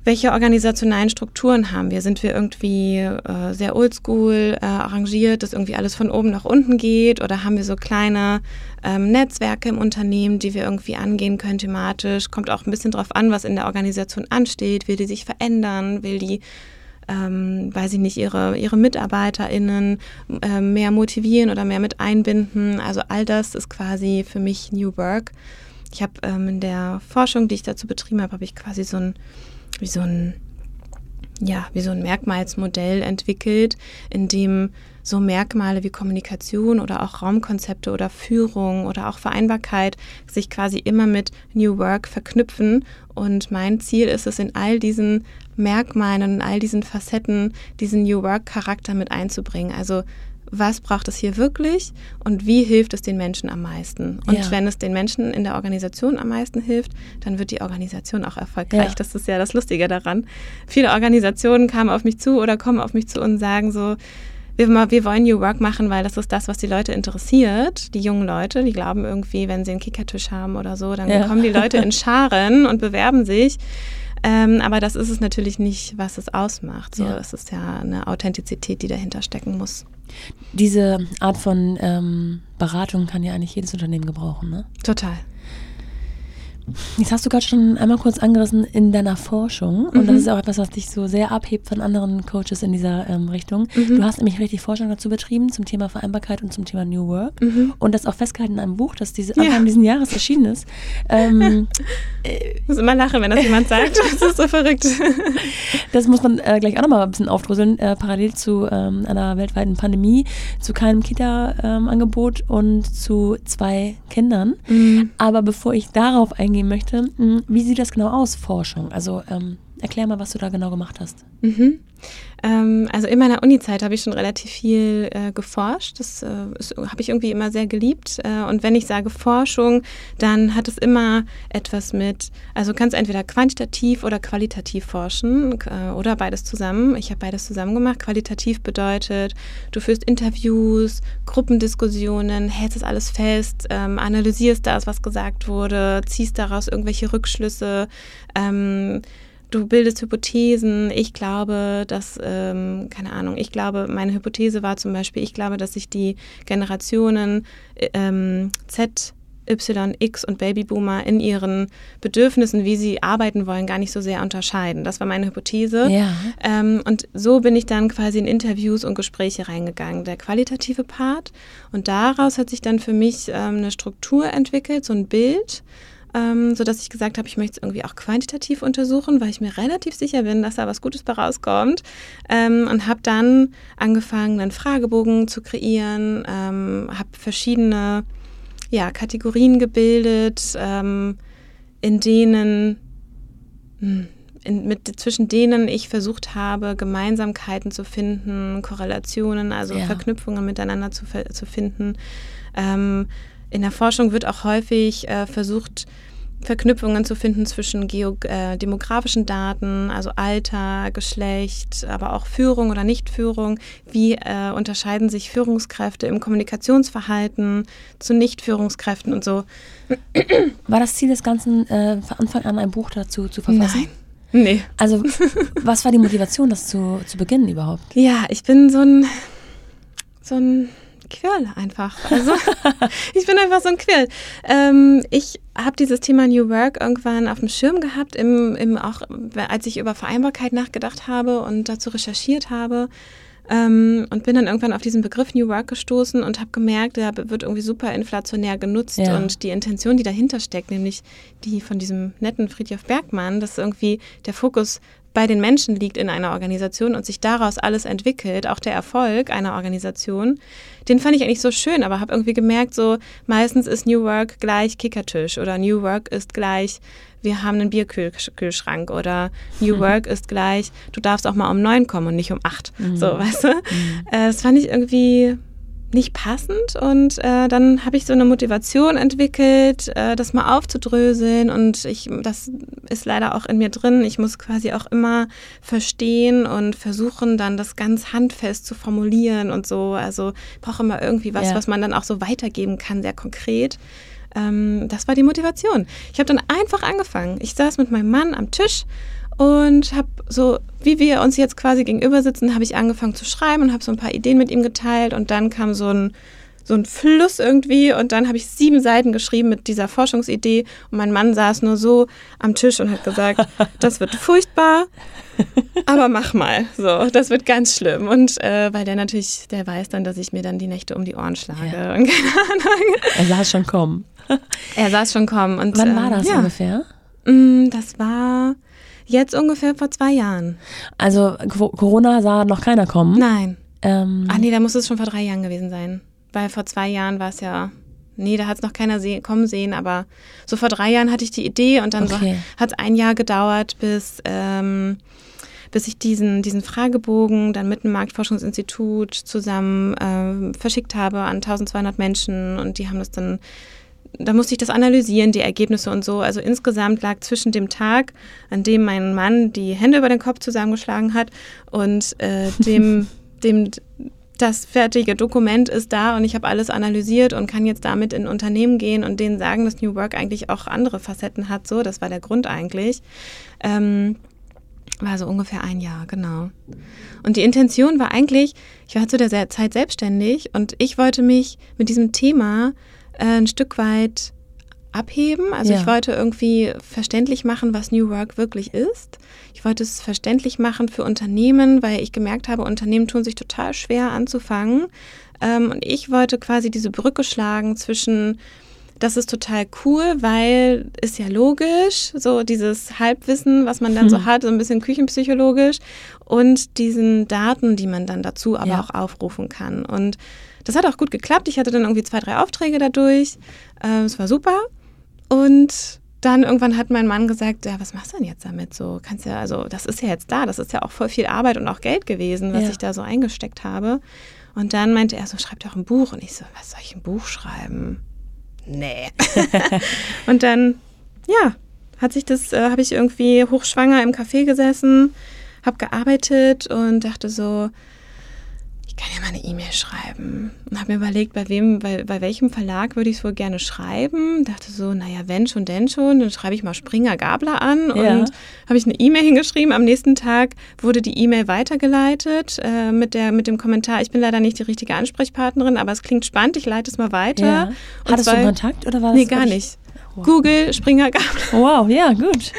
welche organisationalen Strukturen haben wir? Sind wir irgendwie äh, sehr oldschool äh, arrangiert, dass irgendwie alles von oben nach unten geht? Oder haben wir so kleine ähm, Netzwerke im Unternehmen, die wir irgendwie angehen können thematisch? Kommt auch ein bisschen drauf an, was in der Organisation ansteht. Will die sich verändern? Will die ähm, weiß ich nicht, ihre, ihre MitarbeiterInnen äh, mehr motivieren oder mehr mit einbinden. Also all das ist quasi für mich New Work. Ich habe ähm, in der Forschung, die ich dazu betrieben habe, habe ich quasi so ein wie so ein, ja, wie so ein Merkmalsmodell entwickelt, in dem so Merkmale wie Kommunikation oder auch Raumkonzepte oder Führung oder auch Vereinbarkeit sich quasi immer mit New Work verknüpfen. Und mein Ziel ist es, in all diesen Merkmalen und in all diesen Facetten diesen New Work-Charakter mit einzubringen. Also was braucht es hier wirklich und wie hilft es den Menschen am meisten. Und ja. wenn es den Menschen in der Organisation am meisten hilft, dann wird die Organisation auch erfolgreich. Ja. Das ist ja das Lustige daran. Viele Organisationen kamen auf mich zu oder kommen auf mich zu und sagen so, wir, wir wollen New Work machen, weil das ist das, was die Leute interessiert, die jungen Leute, die glauben irgendwie, wenn sie einen Kickertisch haben oder so, dann ja. kommen die Leute in Scharen und bewerben sich. Ähm, aber das ist es natürlich nicht, was es ausmacht. So, ja. Es ist ja eine Authentizität, die dahinter stecken muss. Diese Art von ähm, Beratung kann ja eigentlich jedes Unternehmen gebrauchen, ne? Total. Jetzt hast du gerade schon einmal kurz angerissen in deiner Forschung und mhm. das ist auch etwas, was dich so sehr abhebt von anderen Coaches in dieser ähm, Richtung. Mhm. Du hast nämlich richtig Forschung dazu betrieben zum Thema Vereinbarkeit und zum Thema New Work mhm. und das auch festgehalten in einem Buch, das diese, ja. Anfang dieses Jahres erschienen ist. Ähm, ich muss immer lachen, wenn das jemand sagt. Das ist so verrückt. Das muss man äh, gleich auch nochmal ein bisschen aufdröseln. Äh, parallel zu ähm, einer weltweiten Pandemie, zu keinem Kita-Angebot und zu zwei Kindern. Mhm. Aber bevor ich darauf eingehe, eingehen möchte. Hm, wie sieht das genau aus, Forschung? Also ähm, erklär mal, was du da genau gemacht hast. Mhm. Ähm, also in meiner Uni-Zeit habe ich schon relativ viel äh, geforscht. Das äh, habe ich irgendwie immer sehr geliebt. Äh, und wenn ich sage Forschung, dann hat es immer etwas mit, also kannst entweder quantitativ oder qualitativ forschen äh, oder beides zusammen. Ich habe beides zusammen gemacht. Qualitativ bedeutet, du führst Interviews, Gruppendiskussionen, hältst das alles fest, ähm, analysierst das, was gesagt wurde, ziehst daraus irgendwelche Rückschlüsse. Ähm, du bildest Hypothesen. Ich glaube, dass, ähm, keine Ahnung, ich glaube, meine Hypothese war zum Beispiel, ich glaube, dass sich die Generationen ähm, Z, Y, X und Babyboomer in ihren Bedürfnissen, wie sie arbeiten wollen, gar nicht so sehr unterscheiden. Das war meine Hypothese. Ja. Ähm, und so bin ich dann quasi in Interviews und Gespräche reingegangen. Der qualitative Part. Und daraus hat sich dann für mich ähm, eine Struktur entwickelt, so ein Bild ähm, sodass ich gesagt habe, ich möchte es irgendwie auch quantitativ untersuchen, weil ich mir relativ sicher bin, dass da was Gutes bei rauskommt. Ähm, und habe dann angefangen, einen Fragebogen zu kreieren, ähm, habe verschiedene ja, Kategorien gebildet, ähm, in denen hm, in, mit, zwischen denen ich versucht habe, Gemeinsamkeiten zu finden, Korrelationen, also ja. Verknüpfungen miteinander zu, zu finden. Ähm, in der Forschung wird auch häufig äh, versucht, Verknüpfungen zu finden zwischen geo äh, demografischen Daten, also Alter, Geschlecht, aber auch Führung oder Nichtführung. Wie äh, unterscheiden sich Führungskräfte im Kommunikationsverhalten zu Nichtführungskräften und so. War das Ziel des Ganzen, äh, von Anfang an ein Buch dazu zu verfassen? Nein. Nee. Also, was war die Motivation, das zu, zu beginnen überhaupt? Ja, ich bin so ein, so ein Quirl einfach. Also ich bin einfach so ein Quirl. Ähm, ich habe dieses Thema New Work irgendwann auf dem Schirm gehabt, im, im auch als ich über Vereinbarkeit nachgedacht habe und dazu recherchiert habe. ähm, und bin dann irgendwann auf diesen Begriff New Work gestoßen und habe gemerkt, der wird irgendwie super inflationär genutzt Ja. und die Intention, die dahinter steckt, nämlich die von diesem netten Friedhof Bergmann, dass irgendwie der Fokus bei den Menschen liegt in einer Organisation und sich daraus alles entwickelt, auch der Erfolg einer Organisation, den fand ich eigentlich so schön, aber habe irgendwie gemerkt, so meistens ist New Work gleich Kickertisch oder New Work ist gleich, wir haben einen Bierkühlschrank oder New Work ist gleich, du darfst auch mal um neun kommen und nicht um acht. So, weißt du? Äh, das fand ich irgendwie nicht passend und äh, dann habe ich so eine Motivation entwickelt, äh, das mal aufzudröseln und ich, das ist leider auch in mir drin. Ich muss quasi auch immer verstehen und versuchen dann das ganz handfest zu formulieren und so. Also ich brauche immer irgendwie was, Ja. was man dann auch so weitergeben kann, sehr konkret. Ähm, das war die Motivation. Ich habe dann einfach angefangen. Ich saß mit meinem Mann am Tisch und habe so, wie wir uns jetzt quasi gegenüber sitzen, habe ich angefangen zu schreiben und habe so ein paar Ideen mit ihm geteilt und dann kam so ein so ein Fluss irgendwie und dann habe ich sieben Seiten geschrieben mit dieser Forschungsidee und mein Mann saß nur so am Tisch und hat gesagt, das wird furchtbar, aber mach mal, so, das wird ganz schlimm und äh, weil der natürlich, der weiß dann, dass ich mir dann die Nächte um die Ohren schlage Ja. und keine Ahnung. Er es schon kommen. Er es schon kommen und Wann ähm, war das ja. ungefähr? Mm, Das war jetzt ungefähr vor zwei Jahren. Also Co- Corona sah noch keiner kommen. Nein. Ähm, Ach nee, da muss es schon vor drei Jahren gewesen sein. Weil vor zwei Jahren war es ja. Nee, da hat es noch keiner se kommen sehen, aber so vor drei Jahren hatte ich die Idee und dann Okay. so, hat es ein Jahr gedauert, bis, ähm, bis ich diesen, diesen Fragebogen dann mit dem Marktforschungsinstitut zusammen ähm, verschickt habe an 1200 Menschen und die haben das dann da musste ich das analysieren, die Ergebnisse und so. Also insgesamt lag zwischen dem Tag, an dem mein Mann die Hände über den Kopf zusammengeschlagen hat und äh, dem, dem das fertige Dokument ist da und ich habe alles analysiert und kann jetzt damit in Unternehmen gehen und denen sagen, dass New Work eigentlich auch andere Facetten hat. So, das war der Grund eigentlich. Ähm, war so ungefähr ein Jahr, genau. Und die Intention war eigentlich, ich war zu der Zeit selbstständig und ich wollte mich mit diesem Thema ein Stück weit abheben. Also Ja. ich wollte irgendwie verständlich machen, was New Work wirklich ist. Ich wollte es verständlich machen für Unternehmen, weil ich gemerkt habe, Unternehmen tun sich total schwer anzufangen. Ähm, und ich wollte quasi diese Brücke schlagen zwischen das ist total cool, weil ist ja logisch, so dieses Halbwissen, was man dann so hat, so ein bisschen küchenpsychologisch und diesen Daten, die man dann dazu aber Ja. auch aufrufen kann. Und das hat auch gut geklappt. Ich hatte dann irgendwie zwei, drei Aufträge dadurch. Äh, Es war super. Und dann irgendwann hat mein Mann gesagt, ja, was machst du denn jetzt damit? So kannst ja, also das ist ja jetzt da, das ist ja auch voll viel Arbeit und auch Geld gewesen, was Ja. ich da so eingesteckt habe. Und dann meinte er so, schreib doch ein Buch. Und ich so, was soll ich ein Buch schreiben? Nee. und dann, ja, hat sich das, äh, habe ich irgendwie hochschwanger im Café gesessen, habe gearbeitet und dachte so, ich kann ja mal eine E-Mail schreiben. Und habe mir überlegt, bei wem, bei, bei welchem Verlag würde ich es wohl gerne schreiben. Dachte so, naja, wenn schon, denn schon, dann schreibe ich mal Springer Gabler an. Ja. Und habe ich eine E-Mail hingeschrieben. Am nächsten Tag wurde die E-Mail weitergeleitet äh, mit, der, mit dem Kommentar, ich bin leider nicht die richtige Ansprechpartnerin, aber es klingt spannend, ich leite es mal weiter. ja. Und Hattest du zwar- Kontakt oder war Nee, das gar wirklich- nicht. Google, Springer Gabler, Wow, ja, gut.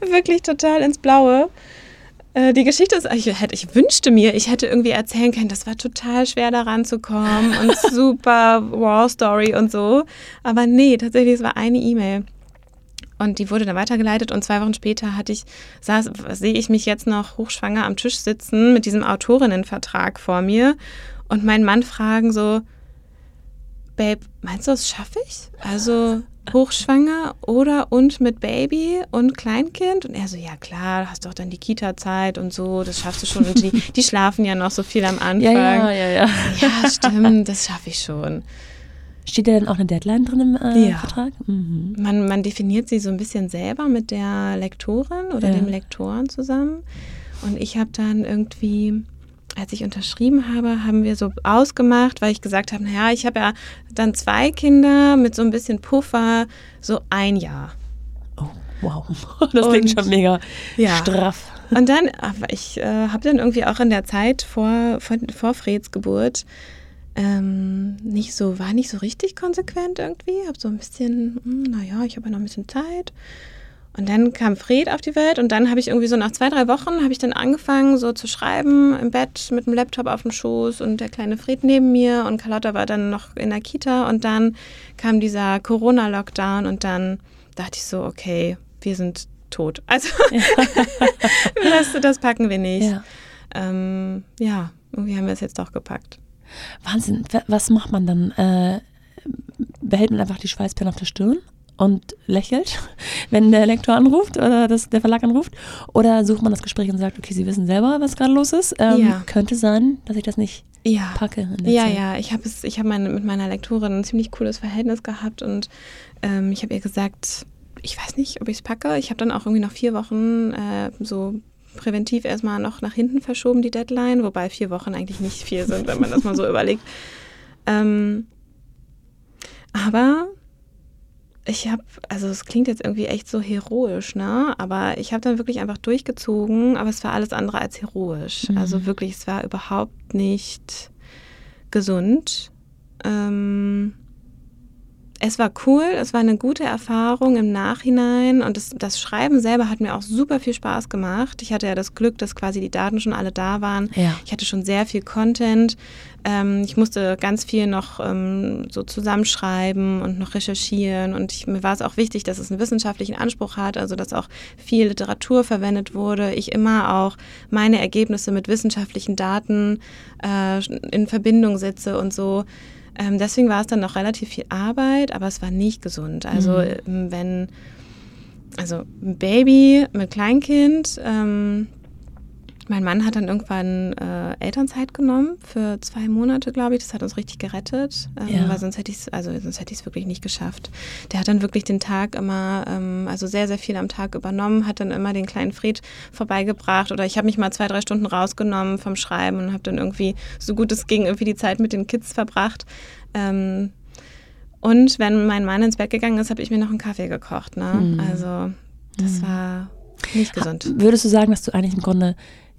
wirklich total ins Blaue. Äh, Die Geschichte ist, ich, hätte, ich wünschte mir, ich hätte irgendwie erzählen können, das war total schwer da ranzukommen und super War Story und so. Aber nee, tatsächlich, es war eine E-Mail. Und die wurde dann weitergeleitet und zwei Wochen später hatte ich, saß, sehe ich mich jetzt noch hochschwanger am Tisch sitzen mit diesem Autorinnenvertrag vor mir und meinen Mann fragen so, Babe, meinst du, das schaffe ich? Also hochschwanger oder und mit Baby und Kleinkind? Und er so, ja klar, du hast doch dann die Kita-Zeit und so, das schaffst du schon. Und die, die schlafen ja noch so viel am Anfang. Ja, ja, ja, ja. Ja, stimmt, das schaffe ich schon. Steht da denn auch eine Deadline drin im äh, Ja. Vertrag? Mhm. Man, man definiert sie so ein bisschen selber mit der Lektorin oder Ja. dem Lektoren zusammen. Und ich habe dann irgendwie, als ich unterschrieben habe, haben wir so ausgemacht, weil ich gesagt habe, naja, ich habe ja dann zwei Kinder mit so ein bisschen Puffer, so ein Jahr. Oh, wow. Das klingt schon mega Ja. straff. Und dann, aber ich äh, habe dann irgendwie auch in der Zeit vor, vor, vor Freds Geburt ähm, nicht so, war nicht so richtig konsequent irgendwie. Habe so ein bisschen, hm, naja, ich habe ja noch ein bisschen Zeit. Und dann kam Fred auf die Welt und dann habe ich irgendwie so nach zwei, drei Wochen habe ich dann angefangen so zu schreiben im Bett mit dem Laptop auf dem Schoß und der kleine Fred neben mir und Carlotta war dann noch in der Kita und dann kam dieser Corona-Lockdown und dann dachte ich so, okay, wir sind tot. Also ja. das, das, packen wir nicht. Ja. Ähm, ja, irgendwie haben wir es jetzt doch gepackt. Wahnsinn. Was macht man dann? Äh, behält man einfach die Schweißperlen auf der Stirn? Und lächelt, wenn der Lektor anruft oder das, der Verlag anruft? Oder sucht man das Gespräch und sagt, okay, Sie wissen selber, was gerade los ist? Ähm, ja. Könnte sein, dass ich das nicht ja. packe. ja, Zeit. ja, ich habe ich hab mit meiner Lektorin ein ziemlich cooles Verhältnis gehabt und ähm, ich habe ihr gesagt, ich weiß nicht, ob ich es packe. Ich habe dann auch irgendwie noch vier Wochen äh, so präventiv erstmal noch nach hinten verschoben, die Deadline, wobei vier Wochen eigentlich nicht viel sind, wenn man das mal so überlegt. Ähm, aber ich habe, also es klingt jetzt irgendwie echt so heroisch, ne? Aber ich habe dann wirklich einfach durchgezogen, aber es war alles andere als heroisch. Mhm. Also wirklich, es war überhaupt nicht gesund. Ähm, es war cool, es war eine gute Erfahrung im Nachhinein und das, das, Schreiben selber hat mir auch super viel Spaß gemacht. Ich hatte ja das Glück, dass quasi die Daten schon alle da waren. Ja. Ich hatte schon sehr viel Content. Ähm, ich musste ganz viel noch ähm, so zusammenschreiben und noch recherchieren und ich, mir war es auch wichtig, dass es einen wissenschaftlichen Anspruch hat, also dass auch viel Literatur verwendet wurde. Ich immer auch meine Ergebnisse mit wissenschaftlichen Daten äh, in Verbindung setze und so. Ähm, deswegen war es dann noch relativ viel Arbeit, aber es war nicht gesund. Also mhm. Ähm, wenn, also ein Baby mit Kleinkind, ähm, mein Mann hat dann irgendwann äh, Elternzeit genommen für zwei Monate, glaube ich. Das hat uns richtig gerettet, ähm, ja. weil sonst hätte ich es, also sonst hätte ich es wirklich nicht geschafft. Der hat dann wirklich den Tag immer, ähm, also sehr, sehr viel am Tag übernommen, hat dann immer den kleinen Fred vorbeigebracht oder ich habe mich mal zwei, drei Stunden rausgenommen vom Schreiben und habe dann irgendwie, so gut es ging, irgendwie die Zeit mit den Kids verbracht. Ähm, und wenn mein Mann ins Bett gegangen ist, habe ich mir noch einen Kaffee gekocht. Ne? Mhm. Also das mhm. war nicht gesund. Würdest du sagen, dass du eigentlich im Grunde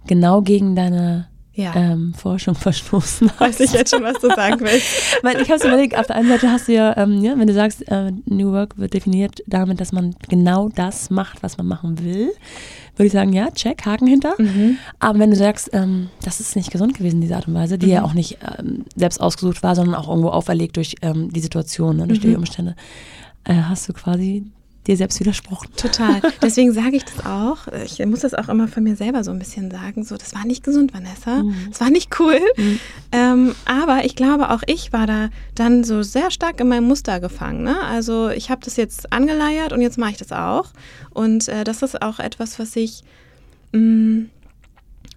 genau gegen deine ja. ähm, Forschung verstoßen hast. Weiß ich jetzt schon, was du sagen willst. Weil ich habe so überlegt, auf der einen Seite hast du ja, ähm, ja wenn du sagst, äh, New Work wird definiert damit, dass man genau das macht, was man machen will, würde ich sagen, ja, check, Haken hinter. Mhm. Aber wenn du sagst, ähm, das ist nicht gesund gewesen, diese Art und Weise, die mhm. ja auch nicht ähm, selbst ausgesucht war, sondern auch irgendwo auferlegt durch ähm, die Situation, ne, durch mhm. die Umstände, äh, hast du quasi dir selbst widersprochen. Total. Deswegen sage ich das auch. Ich muss das auch immer von mir selber so ein bisschen sagen. So, das war nicht gesund, Vanessa. Mhm. Das war nicht cool. Mhm. Ähm, aber ich glaube, auch ich war da dann so sehr stark in meinem Muster gefangen. Ne? Also ich habe das jetzt angeleiert und jetzt mache ich das auch. Und äh, das ist auch etwas, was ich mh, mm,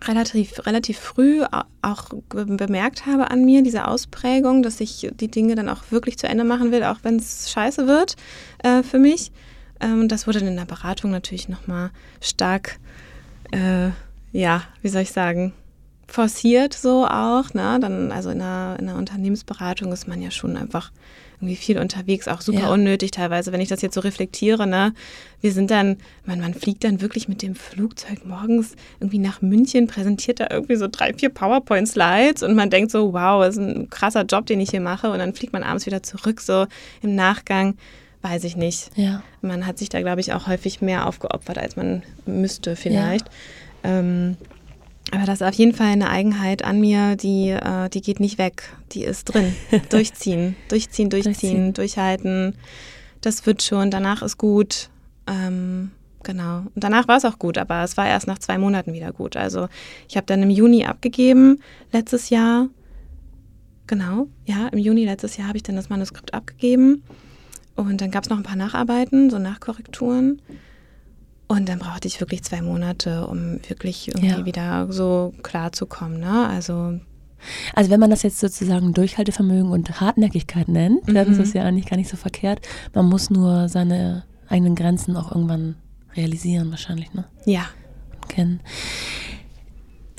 relativ, relativ früh auch bemerkt habe an mir, diese Ausprägung, dass ich die Dinge dann auch wirklich zu Ende machen will, auch wenn es scheiße wird äh, für mich. Ähm, das wurde in der Beratung natürlich nochmal stark, äh, ja, wie soll ich sagen, forciert so auch. Ne? Dann, also in einer, in einer Unternehmensberatung ist man ja schon einfach irgendwie viel unterwegs, auch super ja. unnötig teilweise, wenn ich das jetzt so reflektiere. Ne? Wir sind dann, man, man fliegt dann wirklich mit dem Flugzeug morgens irgendwie nach München, präsentiert da irgendwie so drei, vier PowerPoint-Slides und man denkt so, wow, das ist ein krasser Job, den ich hier mache. Und dann fliegt man abends wieder zurück, so im Nachgang weiß ich nicht. Ja. Man hat sich da, glaube ich, auch häufig mehr aufgeopfert, als man müsste vielleicht. Ja. Ähm, aber das ist auf jeden Fall eine Eigenheit an mir, die, äh, die geht nicht weg. Die ist drin. durchziehen, durchziehen, durchziehen, durchziehen, durchhalten. Das wird schon. Danach ist gut. Ähm, genau. Und danach war es auch gut, aber es war erst nach zwei Monaten wieder gut. Also ich habe dann im Juni abgegeben, letztes Jahr. Genau, ja, im Juni letztes Jahr habe ich dann das Manuskript abgegeben. Und dann gab es noch ein paar Nacharbeiten, so Nachkorrekturen. Und dann brauchte ich wirklich zwei Monate, um wirklich irgendwie ja. wieder so klar zu kommen. Ne? Also also wenn man das jetzt sozusagen Durchhaltevermögen und Hartnäckigkeit nennt, mhm. dann ist es ja eigentlich gar nicht so verkehrt. Man muss nur seine eigenen Grenzen auch irgendwann realisieren wahrscheinlich, ne? Ja. Kennen.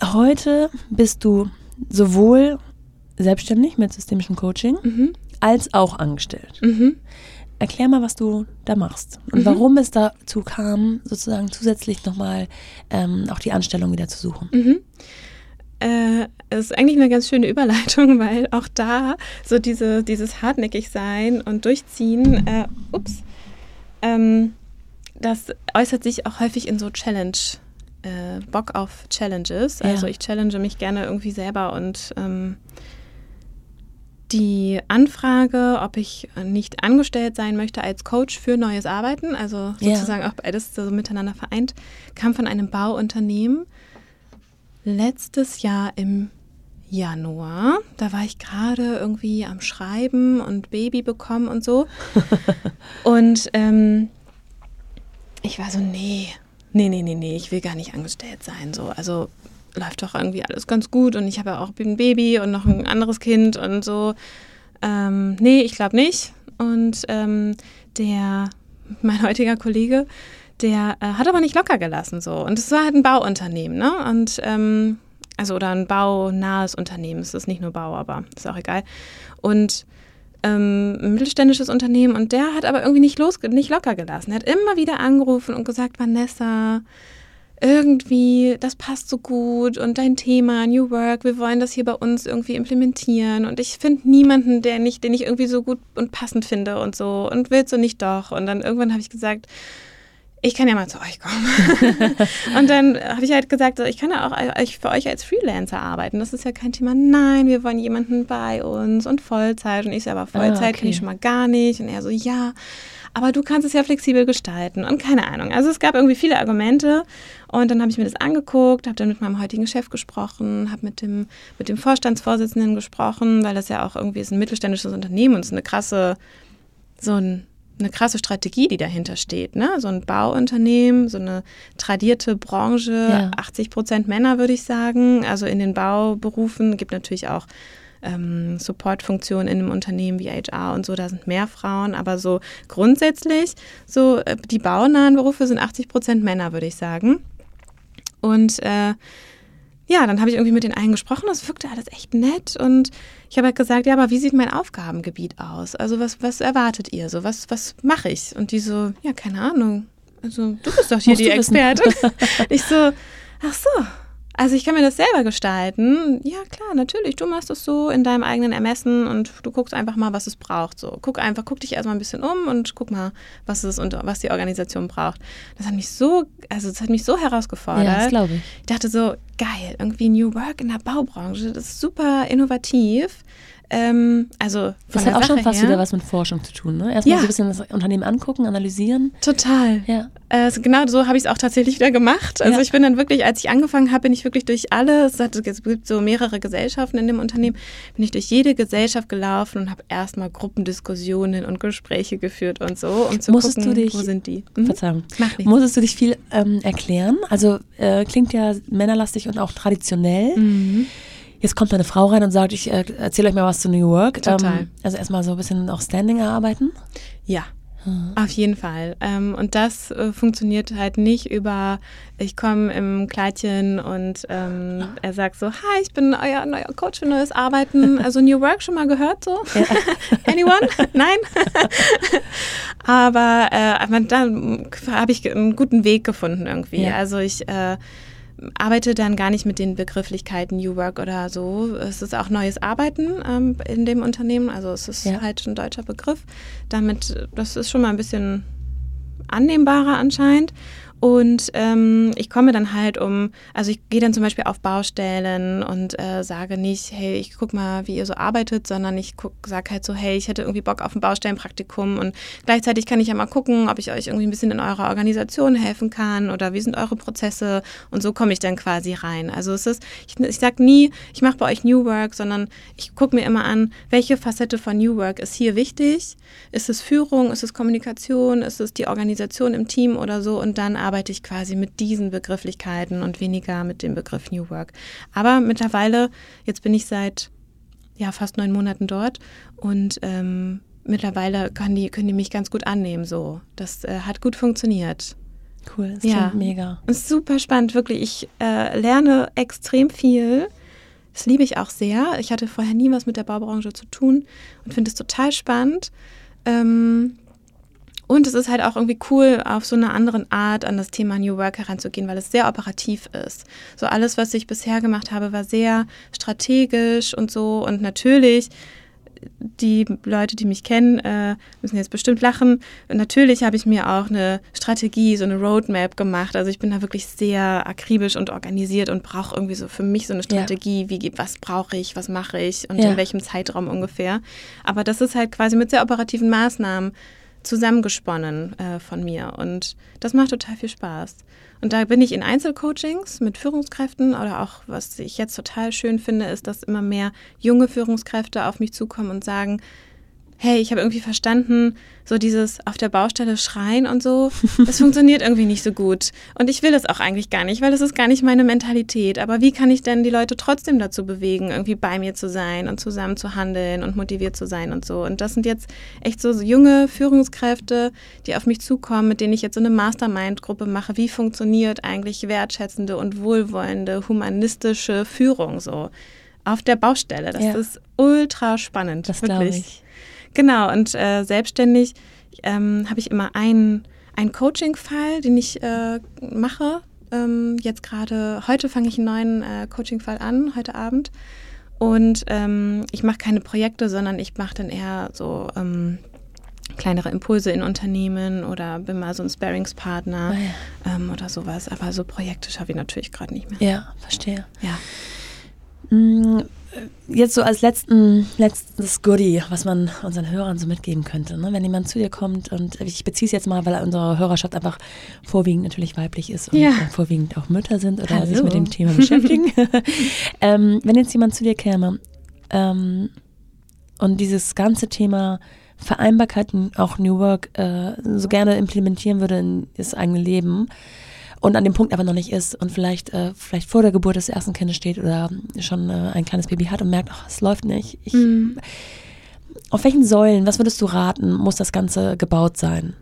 Heute bist du sowohl selbstständig mit systemischem Coaching mhm. als auch angestellt. Mhm. Erklär mal, was du da machst und mhm. warum es dazu kam, sozusagen zusätzlich nochmal ähm, auch die Anstellung wieder zu suchen. Mhm. Äh, ist eigentlich eine ganz schöne Überleitung, weil auch da so diese, dieses hartnäckig sein und durchziehen, äh, ups, ähm, das äußert sich auch häufig in so Challenge. Äh, Bock auf Challenges. Also Ja. ich challenge mich gerne irgendwie selber und ähm, die Anfrage, ob ich nicht angestellt sein möchte als Coach für neues Arbeiten, also Ja. sozusagen auch beides so miteinander vereint, kam von einem Bauunternehmen letztes Jahr im Januar. Da war ich gerade irgendwie am Schreiben und Baby bekommen und so. und ähm, ich war so, nee, nee, nee, nee, nee, ich will gar nicht angestellt sein. So, also läuft doch irgendwie alles ganz gut und ich habe ja auch ein Baby und noch ein anderes Kind und so. Ähm, nee, ich glaube nicht. Und ähm, der, mein heutiger Kollege, der äh, hat aber nicht locker gelassen so. Und es war halt ein Bauunternehmen, ne? Und ähm, also oder ein baunahes Unternehmen. Es ist nicht nur Bau, aber ist auch egal. Und ähm, ein mittelständisches Unternehmen und der hat aber irgendwie nicht, los, nicht locker gelassen. Er hat immer wieder angerufen und gesagt, Vanessa, irgendwie, das passt so gut und dein Thema, New Work, wir wollen das hier bei uns irgendwie implementieren und ich finde niemanden, der nicht, den ich irgendwie so gut und passend finde und so und willst du nicht doch? Und dann irgendwann habe ich gesagt, ich kann ja mal zu euch kommen. und dann habe ich halt gesagt, ich kann ja auch für euch als Freelancer arbeiten. Das ist ja kein Thema. Nein, wir wollen jemanden bei uns und Vollzeit. Und ich so, aber Vollzeit Ah, okay. kann ich schon mal gar nicht. Und er so, ja, aber du kannst es ja flexibel gestalten. Und keine Ahnung. Also es gab irgendwie viele Argumente. Und dann habe ich mir das angeguckt, habe dann mit meinem heutigen Chef gesprochen, habe mit dem, mit dem Vorstandsvorsitzenden gesprochen, weil das ja auch irgendwie ist ein mittelständisches Unternehmen und es ist eine krasse, so ein eine krasse Strategie, die dahinter steht. Ne? So ein Bauunternehmen, so eine tradierte Branche, Ja. 80 Prozent Männer, würde ich sagen. Also in den Bauberufen gibt natürlich auch ähm, Supportfunktionen in einem Unternehmen wie HR und so, da sind mehr Frauen. Aber so grundsätzlich, so äh, die baunahen Berufe sind 80 Prozent Männer, würde ich sagen. Und äh, ja, dann habe ich irgendwie mit den einen gesprochen, das wirkte alles echt nett und ich habe halt gesagt, ja, aber wie sieht mein Aufgabengebiet aus? Also was, was erwartet ihr so? Was, was mache ich? Und die so, ja, keine Ahnung. Also du bist doch hier Musst die. Expertin. ich so, ach so. Also ich kann mir das selber gestalten. Ja, klar, natürlich. Du machst es so in deinem eigenen Ermessen und du guckst einfach mal, was es braucht. So, guck einfach, guck dich erstmal ein bisschen um und guck mal, was es und was die Organisation braucht. Das hat mich so, also das hat mich so herausgefordert. Ja, das glaube ich. Ich dachte so, geil, irgendwie New Work in der Baubranche, das ist super innovativ. Ähm, also Das hat auch schon Sache fast her, wieder was mit Forschung zu tun, ne? Erstmal Ja. so ein bisschen das Unternehmen angucken, analysieren. Total. Ja. Äh, so genau so habe ich es auch tatsächlich wieder gemacht. Also Ja. ich bin dann wirklich, als ich angefangen habe, bin ich wirklich durch alle, es, hat, es gibt so mehrere Gesellschaften in dem Unternehmen, bin ich durch jede Gesellschaft gelaufen und habe erstmal Gruppendiskussionen und Gespräche geführt und so, um zu Musstest gucken, du dich- wo sind die. Mhm. Verzeihung. Macht nichts. Musstest du dich viel ähm, erklären? Also äh, klingt ja männerlastig und auch traditionell. Mhm. Jetzt kommt eine Frau rein und sagt, ich äh, erzähle euch mal was zu New Work. Total. Ähm, also erstmal so ein bisschen auch Standing erarbeiten. Ja, auf jeden Fall. Ähm, und das äh, funktioniert halt nicht über, ich komme im Kleidchen und ähm, er sagt so, hi, ich bin euer neuer Coach für neues Arbeiten. Also New Work schon mal gehört so? Anyone? Nein? Aber, äh, aber dann habe ich einen guten Weg gefunden irgendwie. Ja. Also ich äh, arbeite dann gar nicht mit den Begrifflichkeiten New Work oder so. Es ist auch neues Arbeiten ähm, in dem Unternehmen. Also es ist Ja. halt ein deutscher Begriff. Damit, das ist schon mal ein bisschen annehmbarer anscheinend. Und ähm, ich komme dann halt um, also ich gehe dann zum Beispiel auf Baustellen und äh, sage nicht, hey, ich guck mal, wie ihr so arbeitet, sondern ich guck, sag halt so, hey, ich hätte irgendwie Bock auf ein Baustellenpraktikum und gleichzeitig kann ich ja mal gucken, ob ich euch irgendwie ein bisschen in eurer Organisation helfen kann oder wie sind eure Prozesse und so komme ich dann quasi rein. Also es ist, ich, ich sag nie, ich mache bei euch New Work, sondern ich gucke mir immer an, welche Facette von New Work ist hier wichtig? Ist es Führung, ist es Kommunikation, ist es die Organisation im Team oder so und dann arbeite ich quasi mit diesen Begrifflichkeiten und weniger mit dem Begriff New Work. Aber mittlerweile, jetzt bin ich seit ja, fast neun Monaten dort und ähm, mittlerweile können die, können die mich ganz gut annehmen. So. Das äh, hat gut funktioniert. Cool, das Ja. klingt mega. Und super spannend, wirklich. Ich äh, lerne extrem viel. Das liebe ich auch sehr. Ich hatte vorher nie was mit der Baubranche zu tun und finde es total spannend. Ähm, und es ist halt auch irgendwie cool, auf so eine andere Art an das Thema New Work heranzugehen, weil es sehr operativ ist. So alles, was ich bisher gemacht habe, war sehr strategisch und so. Und natürlich die Leute, die mich kennen, äh, müssen jetzt bestimmt lachen. Natürlich habe ich mir auch eine Strategie, so eine Roadmap gemacht. Also ich bin da wirklich sehr akribisch und organisiert und brauche irgendwie so für mich so eine Strategie, ja. wie was brauche ich, was mache ich und ja. in welchem Zeitraum ungefähr. Aber das ist halt quasi mit sehr operativen Maßnahmen zusammengesponnen äh, von mir und das macht total viel Spaß. Und da bin ich in Einzelcoachings mit Führungskräften oder auch, was ich jetzt total schön finde, ist, dass immer mehr junge Führungskräfte auf mich zukommen und sagen, hey, ich habe irgendwie verstanden, so dieses auf der Baustelle schreien und so, das funktioniert irgendwie nicht so gut. Und ich will es auch eigentlich gar nicht, weil das ist gar nicht meine Mentalität. Aber wie kann ich denn die Leute trotzdem dazu bewegen, irgendwie bei mir zu sein und zusammen zu handeln und motiviert zu sein und so. Und das sind jetzt echt so junge Führungskräfte, die auf mich zukommen, mit denen ich jetzt so eine Mastermind-Gruppe mache. Wie funktioniert eigentlich wertschätzende und wohlwollende, humanistische Führung so? Auf der Baustelle. Das ja. ist ultra spannend. Das glaube ich. Genau, und äh, selbstständig ähm, habe ich immer einen, einen Coaching-Fall, den ich äh, mache. Ähm, jetzt gerade, heute fange ich einen neuen äh, Coaching-Fall an, heute Abend. Und ähm, ich mache keine Projekte, sondern ich mache dann eher so ähm, kleinere Impulse in Unternehmen oder bin mal so ein Sparingspartner oh ja. ähm, oder sowas. Aber so Projekte schaffe ich natürlich gerade nicht mehr. Ja, verstehe. Ja. Mm, jetzt so als letzten, letztes Goodie, was man unseren Hörern so mitgeben könnte. Ne? Wenn jemand zu dir kommt und ich beziehe es jetzt mal, weil unsere Hörerschaft einfach vorwiegend natürlich weiblich ist und ja. vorwiegend auch Mütter sind oder Hallo. sich mit dem Thema beschäftigen. ähm, wenn jetzt jemand zu dir käme ähm, und dieses ganze Thema Vereinbarkeit und auch New Work äh, so gerne implementieren würde in das eigene Leben, und an dem Punkt aber noch nicht ist und vielleicht, äh, vielleicht vor der Geburt des ersten Kindes steht oder schon äh, ein kleines Baby hat und merkt, ach, es läuft nicht. Ich, mhm. Auf welchen Säulen, was würdest du raten, muss das Ganze gebaut sein?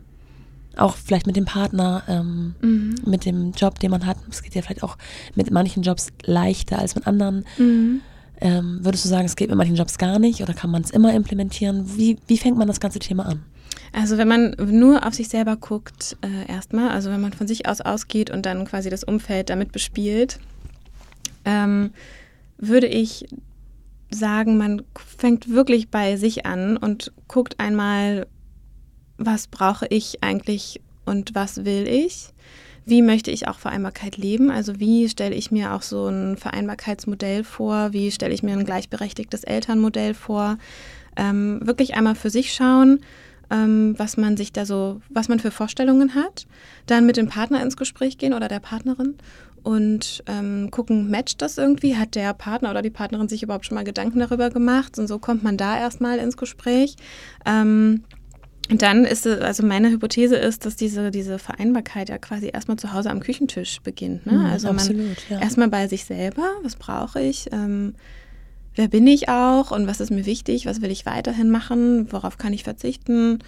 Auch vielleicht mit dem Partner, ähm, mhm. mit dem Job, den man hat. Es geht ja vielleicht auch mit manchen Jobs leichter als mit anderen. Mhm. Ähm, würdest du sagen, es geht mit manchen Jobs gar nicht oder kann man es immer implementieren? Wie, wie fängt man das ganze Thema an? Also wenn man nur auf sich selber guckt, äh, erstmal, also wenn man von sich aus ausgeht und dann quasi das Umfeld damit bespielt, ähm, würde ich sagen, man fängt wirklich bei sich an und guckt einmal, was brauche ich eigentlich und was will ich? Wie möchte ich auch Vereinbarkeit leben? Also wie stelle ich mir auch so ein Vereinbarkeitsmodell vor? Wie stelle ich mir ein gleichberechtigtes Elternmodell vor? Ähm, wirklich einmal für sich schauen, ähm, was man sich da so, was man für Vorstellungen hat, dann mit dem Partner ins Gespräch gehen oder der Partnerin und ähm, gucken, matcht das irgendwie? Hat der Partner oder die Partnerin sich überhaupt schon mal Gedanken darüber gemacht? Und so kommt man da erstmal ins Gespräch. Ähm, und dann ist es, also meine Hypothese ist, dass diese, diese Vereinbarkeit ja quasi erstmal zu Hause am Küchentisch beginnt. Ne? Mhm, also absolut, man ja. erstmal bei sich selber, was brauche ich? Ähm, wer bin ich auch und was ist mir wichtig, was will ich weiterhin machen, worauf kann ich verzichten,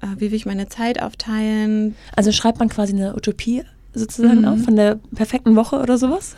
äh, wie will ich meine Zeit aufteilen. Also schreibt man quasi eine Utopie sozusagen mhm. auf von der perfekten Woche oder sowas?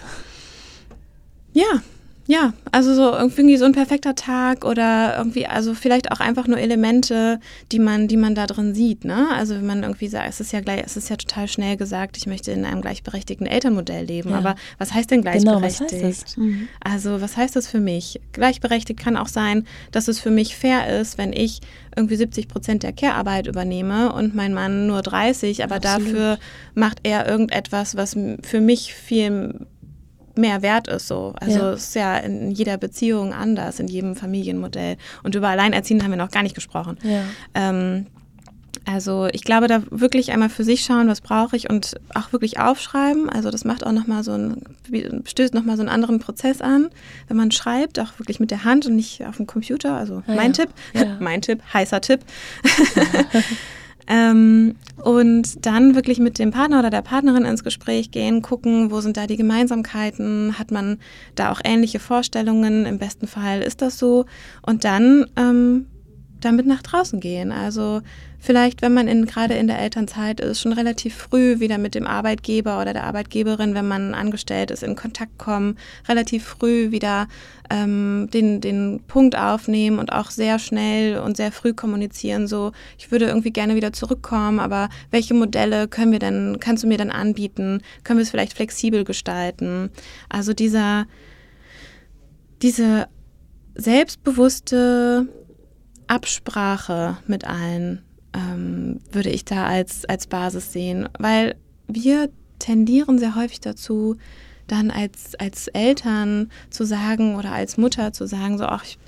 Ja, ja, also so irgendwie so ein perfekter Tag oder irgendwie, also vielleicht auch einfach nur Elemente, die man, die man da drin sieht, ne? Also wenn man irgendwie sagt, es ist ja gleich, es ist ja total schnell gesagt, ich möchte in einem gleichberechtigten Elternmodell leben. Ja. Aber was heißt denn gleichberechtigt? Genau, was heißt das? Mhm. Also was heißt das für mich? Gleichberechtigt kann auch sein, dass es für mich fair ist, wenn ich irgendwie 70 Prozent der Care-Arbeit übernehme und mein Mann nur 30, aber Absolut. dafür macht er irgendetwas, was für mich viel mehr wert ist so. Also ja. es ist ja in jeder Beziehung anders, in jedem Familienmodell. Und über Alleinerziehende haben wir noch gar nicht gesprochen. Ja. Ähm, also ich glaube, da wirklich einmal für sich schauen, was brauche ich und auch wirklich aufschreiben. Also das macht auch nochmal so ein, stößt nochmal so einen anderen Prozess an, wenn man schreibt, auch wirklich mit der Hand und nicht auf dem Computer. Also ah, mein ja. Tipp, mein Tipp, heißer Tipp. Ähm, und dann wirklich mit dem Partner oder der Partnerin ins Gespräch gehen, gucken, wo sind da die Gemeinsamkeiten, hat man da auch ähnliche Vorstellungen, im besten Fall ist das so. Und dann ähm, damit nach draußen gehen. Also vielleicht, wenn man in, gerade in der Elternzeit ist, schon relativ früh wieder mit dem Arbeitgeber oder der Arbeitgeberin, wenn man angestellt ist, in Kontakt kommen, relativ früh wieder ähm, den, den Punkt aufnehmen und auch sehr schnell und sehr früh kommunizieren. So, ich würde irgendwie gerne wieder zurückkommen, aber welche Modelle können wir denn, kannst du mir dann anbieten? Können wir es vielleicht flexibel gestalten? Also dieser, diese selbstbewusste Absprache mit allen ähm, würde ich da als, als Basis sehen, weil wir tendieren sehr häufig dazu, dann als, als Eltern zu sagen oder als Mutter zu sagen, so, ach, ich,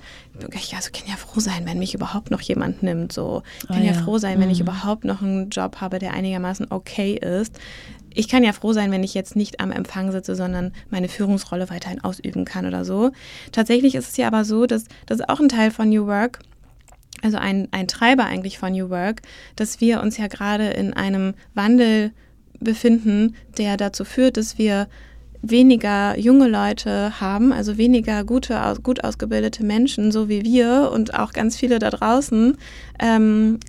ich also kann ja froh sein, wenn mich überhaupt noch jemand nimmt. So, ich kann oh, ja. ja. froh sein, wenn ich mhm. überhaupt noch einen Job habe, der einigermaßen okay ist. Ich kann ja froh sein, wenn ich jetzt nicht am Empfang sitze, sondern meine Führungsrolle weiterhin ausüben kann oder so. Tatsächlich ist es ja aber so, dass das ist auch ein Teil von New Work, also ein, ein Treiber eigentlich von New Work, dass wir uns ja gerade in einem Wandel befinden, der dazu führt, dass wir weniger junge Leute haben, also weniger gute, gut ausgebildete Menschen, so wie wir und auch ganz viele da draußen, ähm,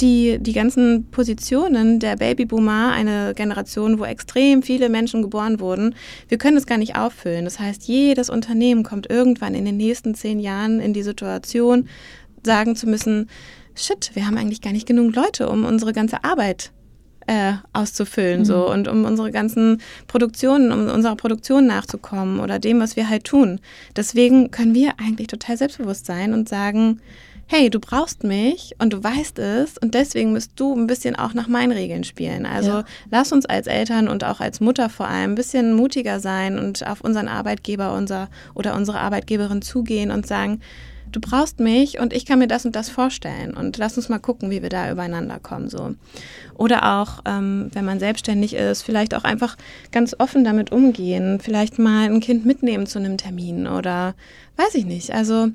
die, die ganzen Positionen der Babyboomer, eine Generation, wo extrem viele Menschen geboren wurden, wir können es gar nicht auffüllen. Das heißt, jedes Unternehmen kommt irgendwann in den nächsten zehn Jahren in die Situation, sagen zu müssen, shit, wir haben eigentlich gar nicht genug Leute, um unsere ganze Arbeit äh, auszufüllen mhm. so und um unsere ganzen Produktionen, um unserer Produktion nachzukommen oder dem, was wir halt tun. Deswegen können wir eigentlich total selbstbewusst sein und sagen, hey, du brauchst mich und du weißt es und deswegen musst du ein bisschen auch nach meinen Regeln spielen. Also ja. lass uns als Eltern und auch als Mutter vor allem ein bisschen mutiger sein und auf unseren Arbeitgeber unser, oder unsere Arbeitgeberin zugehen und sagen, du brauchst mich und ich kann mir das und das vorstellen und lass uns mal gucken, wie wir da übereinander kommen. So. Oder auch, ähm, wenn man selbstständig ist, vielleicht auch einfach ganz offen damit umgehen, vielleicht mal ein Kind mitnehmen zu einem Termin oder weiß ich nicht. Also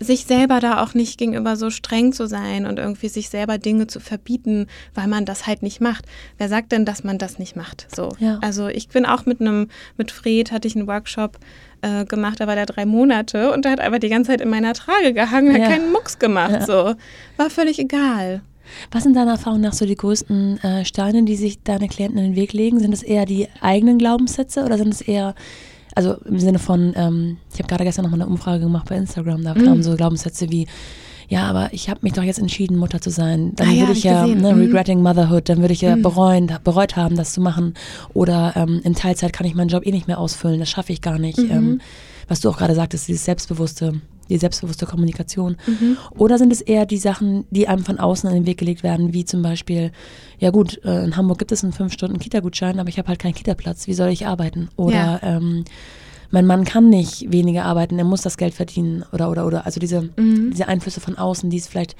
sich selber da auch nicht gegenüber so streng zu sein und irgendwie sich selber Dinge zu verbieten, weil man das halt nicht macht. Wer sagt denn, dass man das nicht macht? So. Ja. Also ich bin auch mit einem, mit Fred hatte ich einen Workshop äh, gemacht, da war der drei Monate und der hat einfach die ganze Zeit in meiner Trage gehangen, hat ja. keinen Mucks gemacht. Ja. So. War völlig egal. Was sind deiner Erfahrung nach so die größten äh, Steine, die sich deine Klienten in den Weg legen? Sind es eher die eigenen Glaubenssätze oder sind es eher also im Sinne von, ähm, ich habe gerade gestern noch mal eine Umfrage gemacht bei Instagram, da mhm. kamen so Glaubenssätze wie, ja, aber ich habe mich doch jetzt entschieden, Mutter zu sein. Dann ah, würde ja, ich ja, ne, mhm. regretting motherhood, dann würde ich ja mhm. bereuen, bereut haben, das zu machen. Oder ähm, in Teilzeit kann ich meinen Job eh nicht mehr ausfüllen, das schaffe ich gar nicht. Mhm. Ähm, was du auch gerade sagtest, dieses Selbstbewusste, die selbstbewusste Kommunikation. Mhm. Oder sind es eher die Sachen, die einem von außen in den Weg gelegt werden, wie zum Beispiel, ja gut, äh, in Hamburg gibt es einen fünf Stunden Kita-Gutschein, aber ich habe halt keinen Kita-Platz, wie soll ich arbeiten? Oder ja. ähm, mein Mann kann nicht weniger arbeiten, er muss das Geld verdienen oder oder oder. Also diese, mhm. diese Einflüsse von außen, die es vielleicht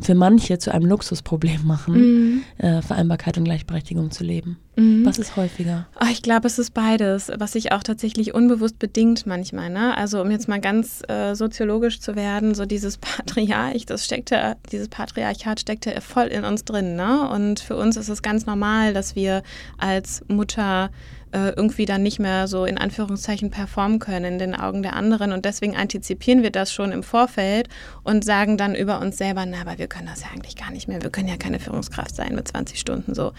für manche zu einem Luxusproblem machen, mhm. äh, Vereinbarkeit und Gleichberechtigung zu leben. Mhm. Was ist häufiger? Oh, ich glaube, es ist beides, was sich auch tatsächlich unbewusst bedingt manchmal. Ne? Also um jetzt mal ganz äh, soziologisch zu werden, so dieses Patriarch, das steckte, dieses Patriarchat steckte voll in uns drin. Ne? Und für uns ist es ganz normal, dass wir als Mutter äh, irgendwie dann nicht mehr so in Anführungszeichen performen können in den Augen der anderen. Und deswegen antizipieren wir das schon im Vorfeld und sagen dann über uns selber, na, aber wir können das ja eigentlich gar nicht mehr. Wir können ja keine Führungskraft sein mit 20 Stunden so.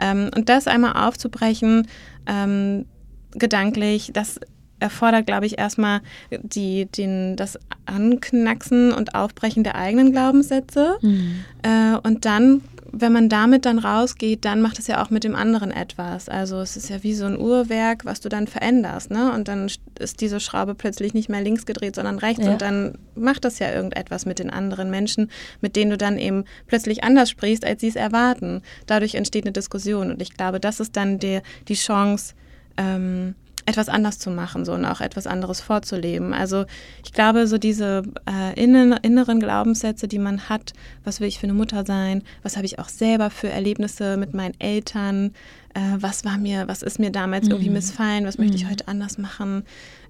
Ähm, und das einmal aufzubrechen, ähm, gedanklich, das erfordert, glaube ich, erstmal die, den, das Anknacksen und Aufbrechen der eigenen Glaubenssätze. Mhm. Äh, und dann wenn man damit dann rausgeht, dann macht es ja auch mit dem anderen etwas. Also es ist ja wie so ein Uhrwerk, was du dann veränderst, ne? Und dann ist diese Schraube plötzlich nicht mehr links gedreht, sondern rechts. Ja. Und dann macht das ja irgendetwas mit den anderen Menschen, mit denen du dann eben plötzlich anders sprichst, als sie es erwarten. Dadurch entsteht eine Diskussion. Und ich glaube, das ist dann die, die Chance, ähm, etwas anders zu machen so und auch etwas anderes vorzuleben. Also ich glaube, so diese äh, innen, inneren Glaubenssätze, die man hat, was will ich für eine Mutter sein, was habe ich auch selber für Erlebnisse mit meinen Eltern, äh, was war mir, was ist mir damals mhm. irgendwie missfallen, was mhm. möchte ich mhm. heute anders machen.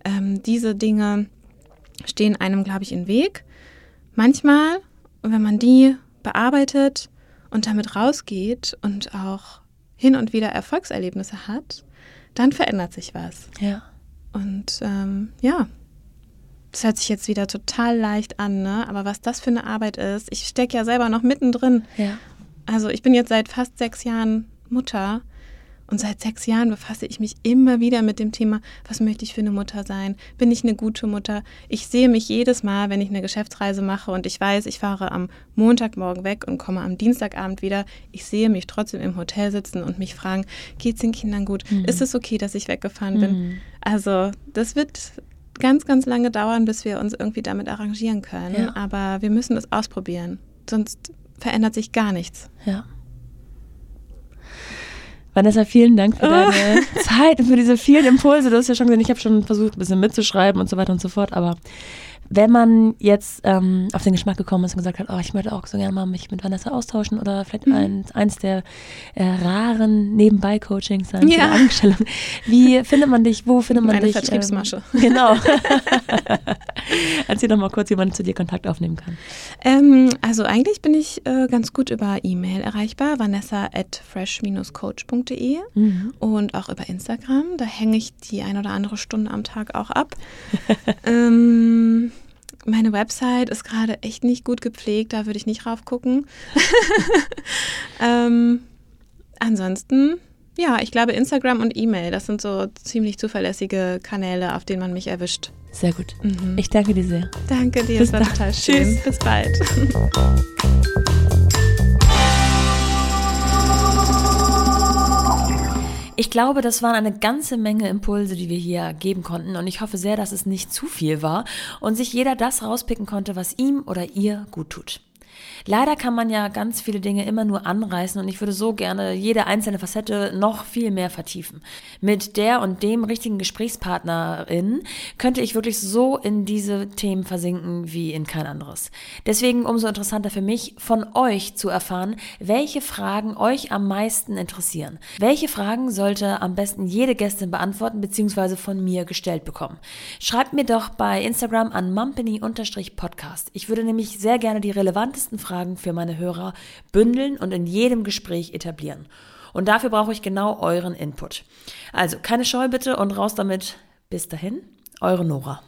Ähm, diese Dinge stehen einem, glaube ich, im Weg. Manchmal, wenn man die bearbeitet und damit rausgeht und auch hin und wieder Erfolgserlebnisse hat, dann verändert sich was. Ja. Und ähm, ja, das hört sich jetzt wieder total leicht an, ne? Aber was das für eine Arbeit ist, ich stecke ja selber noch mittendrin. Ja. Also ich bin jetzt seit fast sechs Jahren Mutter und seit sechs Jahren befasse ich mich immer wieder mit dem Thema, was möchte ich für eine Mutter sein? Bin ich eine gute Mutter? Ich sehe mich jedes Mal, wenn ich eine Geschäftsreise mache und ich weiß, ich fahre am Montagmorgen weg und komme am Dienstagabend wieder. Ich sehe mich trotzdem im Hotel sitzen und mich fragen, geht es den Kindern gut? Mhm. Ist es okay, dass ich weggefahren bin? Mhm. Also das wird ganz, ganz lange dauern, bis wir uns irgendwie damit arrangieren können. Ja. Aber wir müssen es ausprobieren. Sonst verändert sich gar nichts. Ja. Vanessa, vielen Dank für deine Zeit und für diese vielen Impulse. Du hast ja schon gesehen, ich habe schon versucht, ein bisschen mitzuschreiben und so weiter und so fort, aber wenn man jetzt ähm, auf den Geschmack gekommen ist und gesagt hat, oh, ich möchte auch so gerne mal mich mit Vanessa austauschen oder vielleicht Mhm. ein, eins der äh, raren Nebenbei-Coachings sein Ja. Angestellung. Wie findet man dich? Wo findet man Meine dich? Vertriebsmasche. Ähm, genau. Erzähl doch mal kurz, wie man zu dir Kontakt aufnehmen kann. Ähm, also eigentlich bin ich äh, ganz gut über E-Mail erreichbar, vanessa at fresh-coach.de Mhm. und auch über Instagram. Da hänge ich die ein oder andere Stunde am Tag auch ab. ähm, meine Website ist gerade echt nicht gut gepflegt, da würde ich nicht raufgucken. ähm, ansonsten, ja, ich glaube Instagram und E-Mail, das sind so ziemlich zuverlässige Kanäle, auf denen man mich erwischt. Sehr gut. Mhm. Ich danke dir sehr. Danke dir, Bis es war dann. total schön. Tschüss. Bis bald. Ich glaube, das waren eine ganze Menge Impulse, die wir hier geben konnten und ich hoffe sehr, dass es nicht zu viel war und sich jeder das rauspicken konnte, was ihm oder ihr gut tut. Leider kann man ja ganz viele Dinge immer nur anreißen und ich würde so gerne jede einzelne Facette noch viel mehr vertiefen. Mit der und dem richtigen Gesprächspartnerin könnte ich wirklich so in diese Themen versinken wie in kein anderes. Deswegen umso interessanter für mich, von euch zu erfahren, welche Fragen euch am meisten interessieren. Welche Fragen sollte am besten jede Gästin beantworten bzw. von mir gestellt bekommen? Schreibt mir doch bei Instagram an mumpany-podcast. Ich würde nämlich sehr gerne die relevantesten Fragen für meine Hörer bündeln und in jedem Gespräch etablieren. Und dafür brauche ich genau euren Input. Also keine Scheu bitte und raus damit. Bis dahin, eure Nora.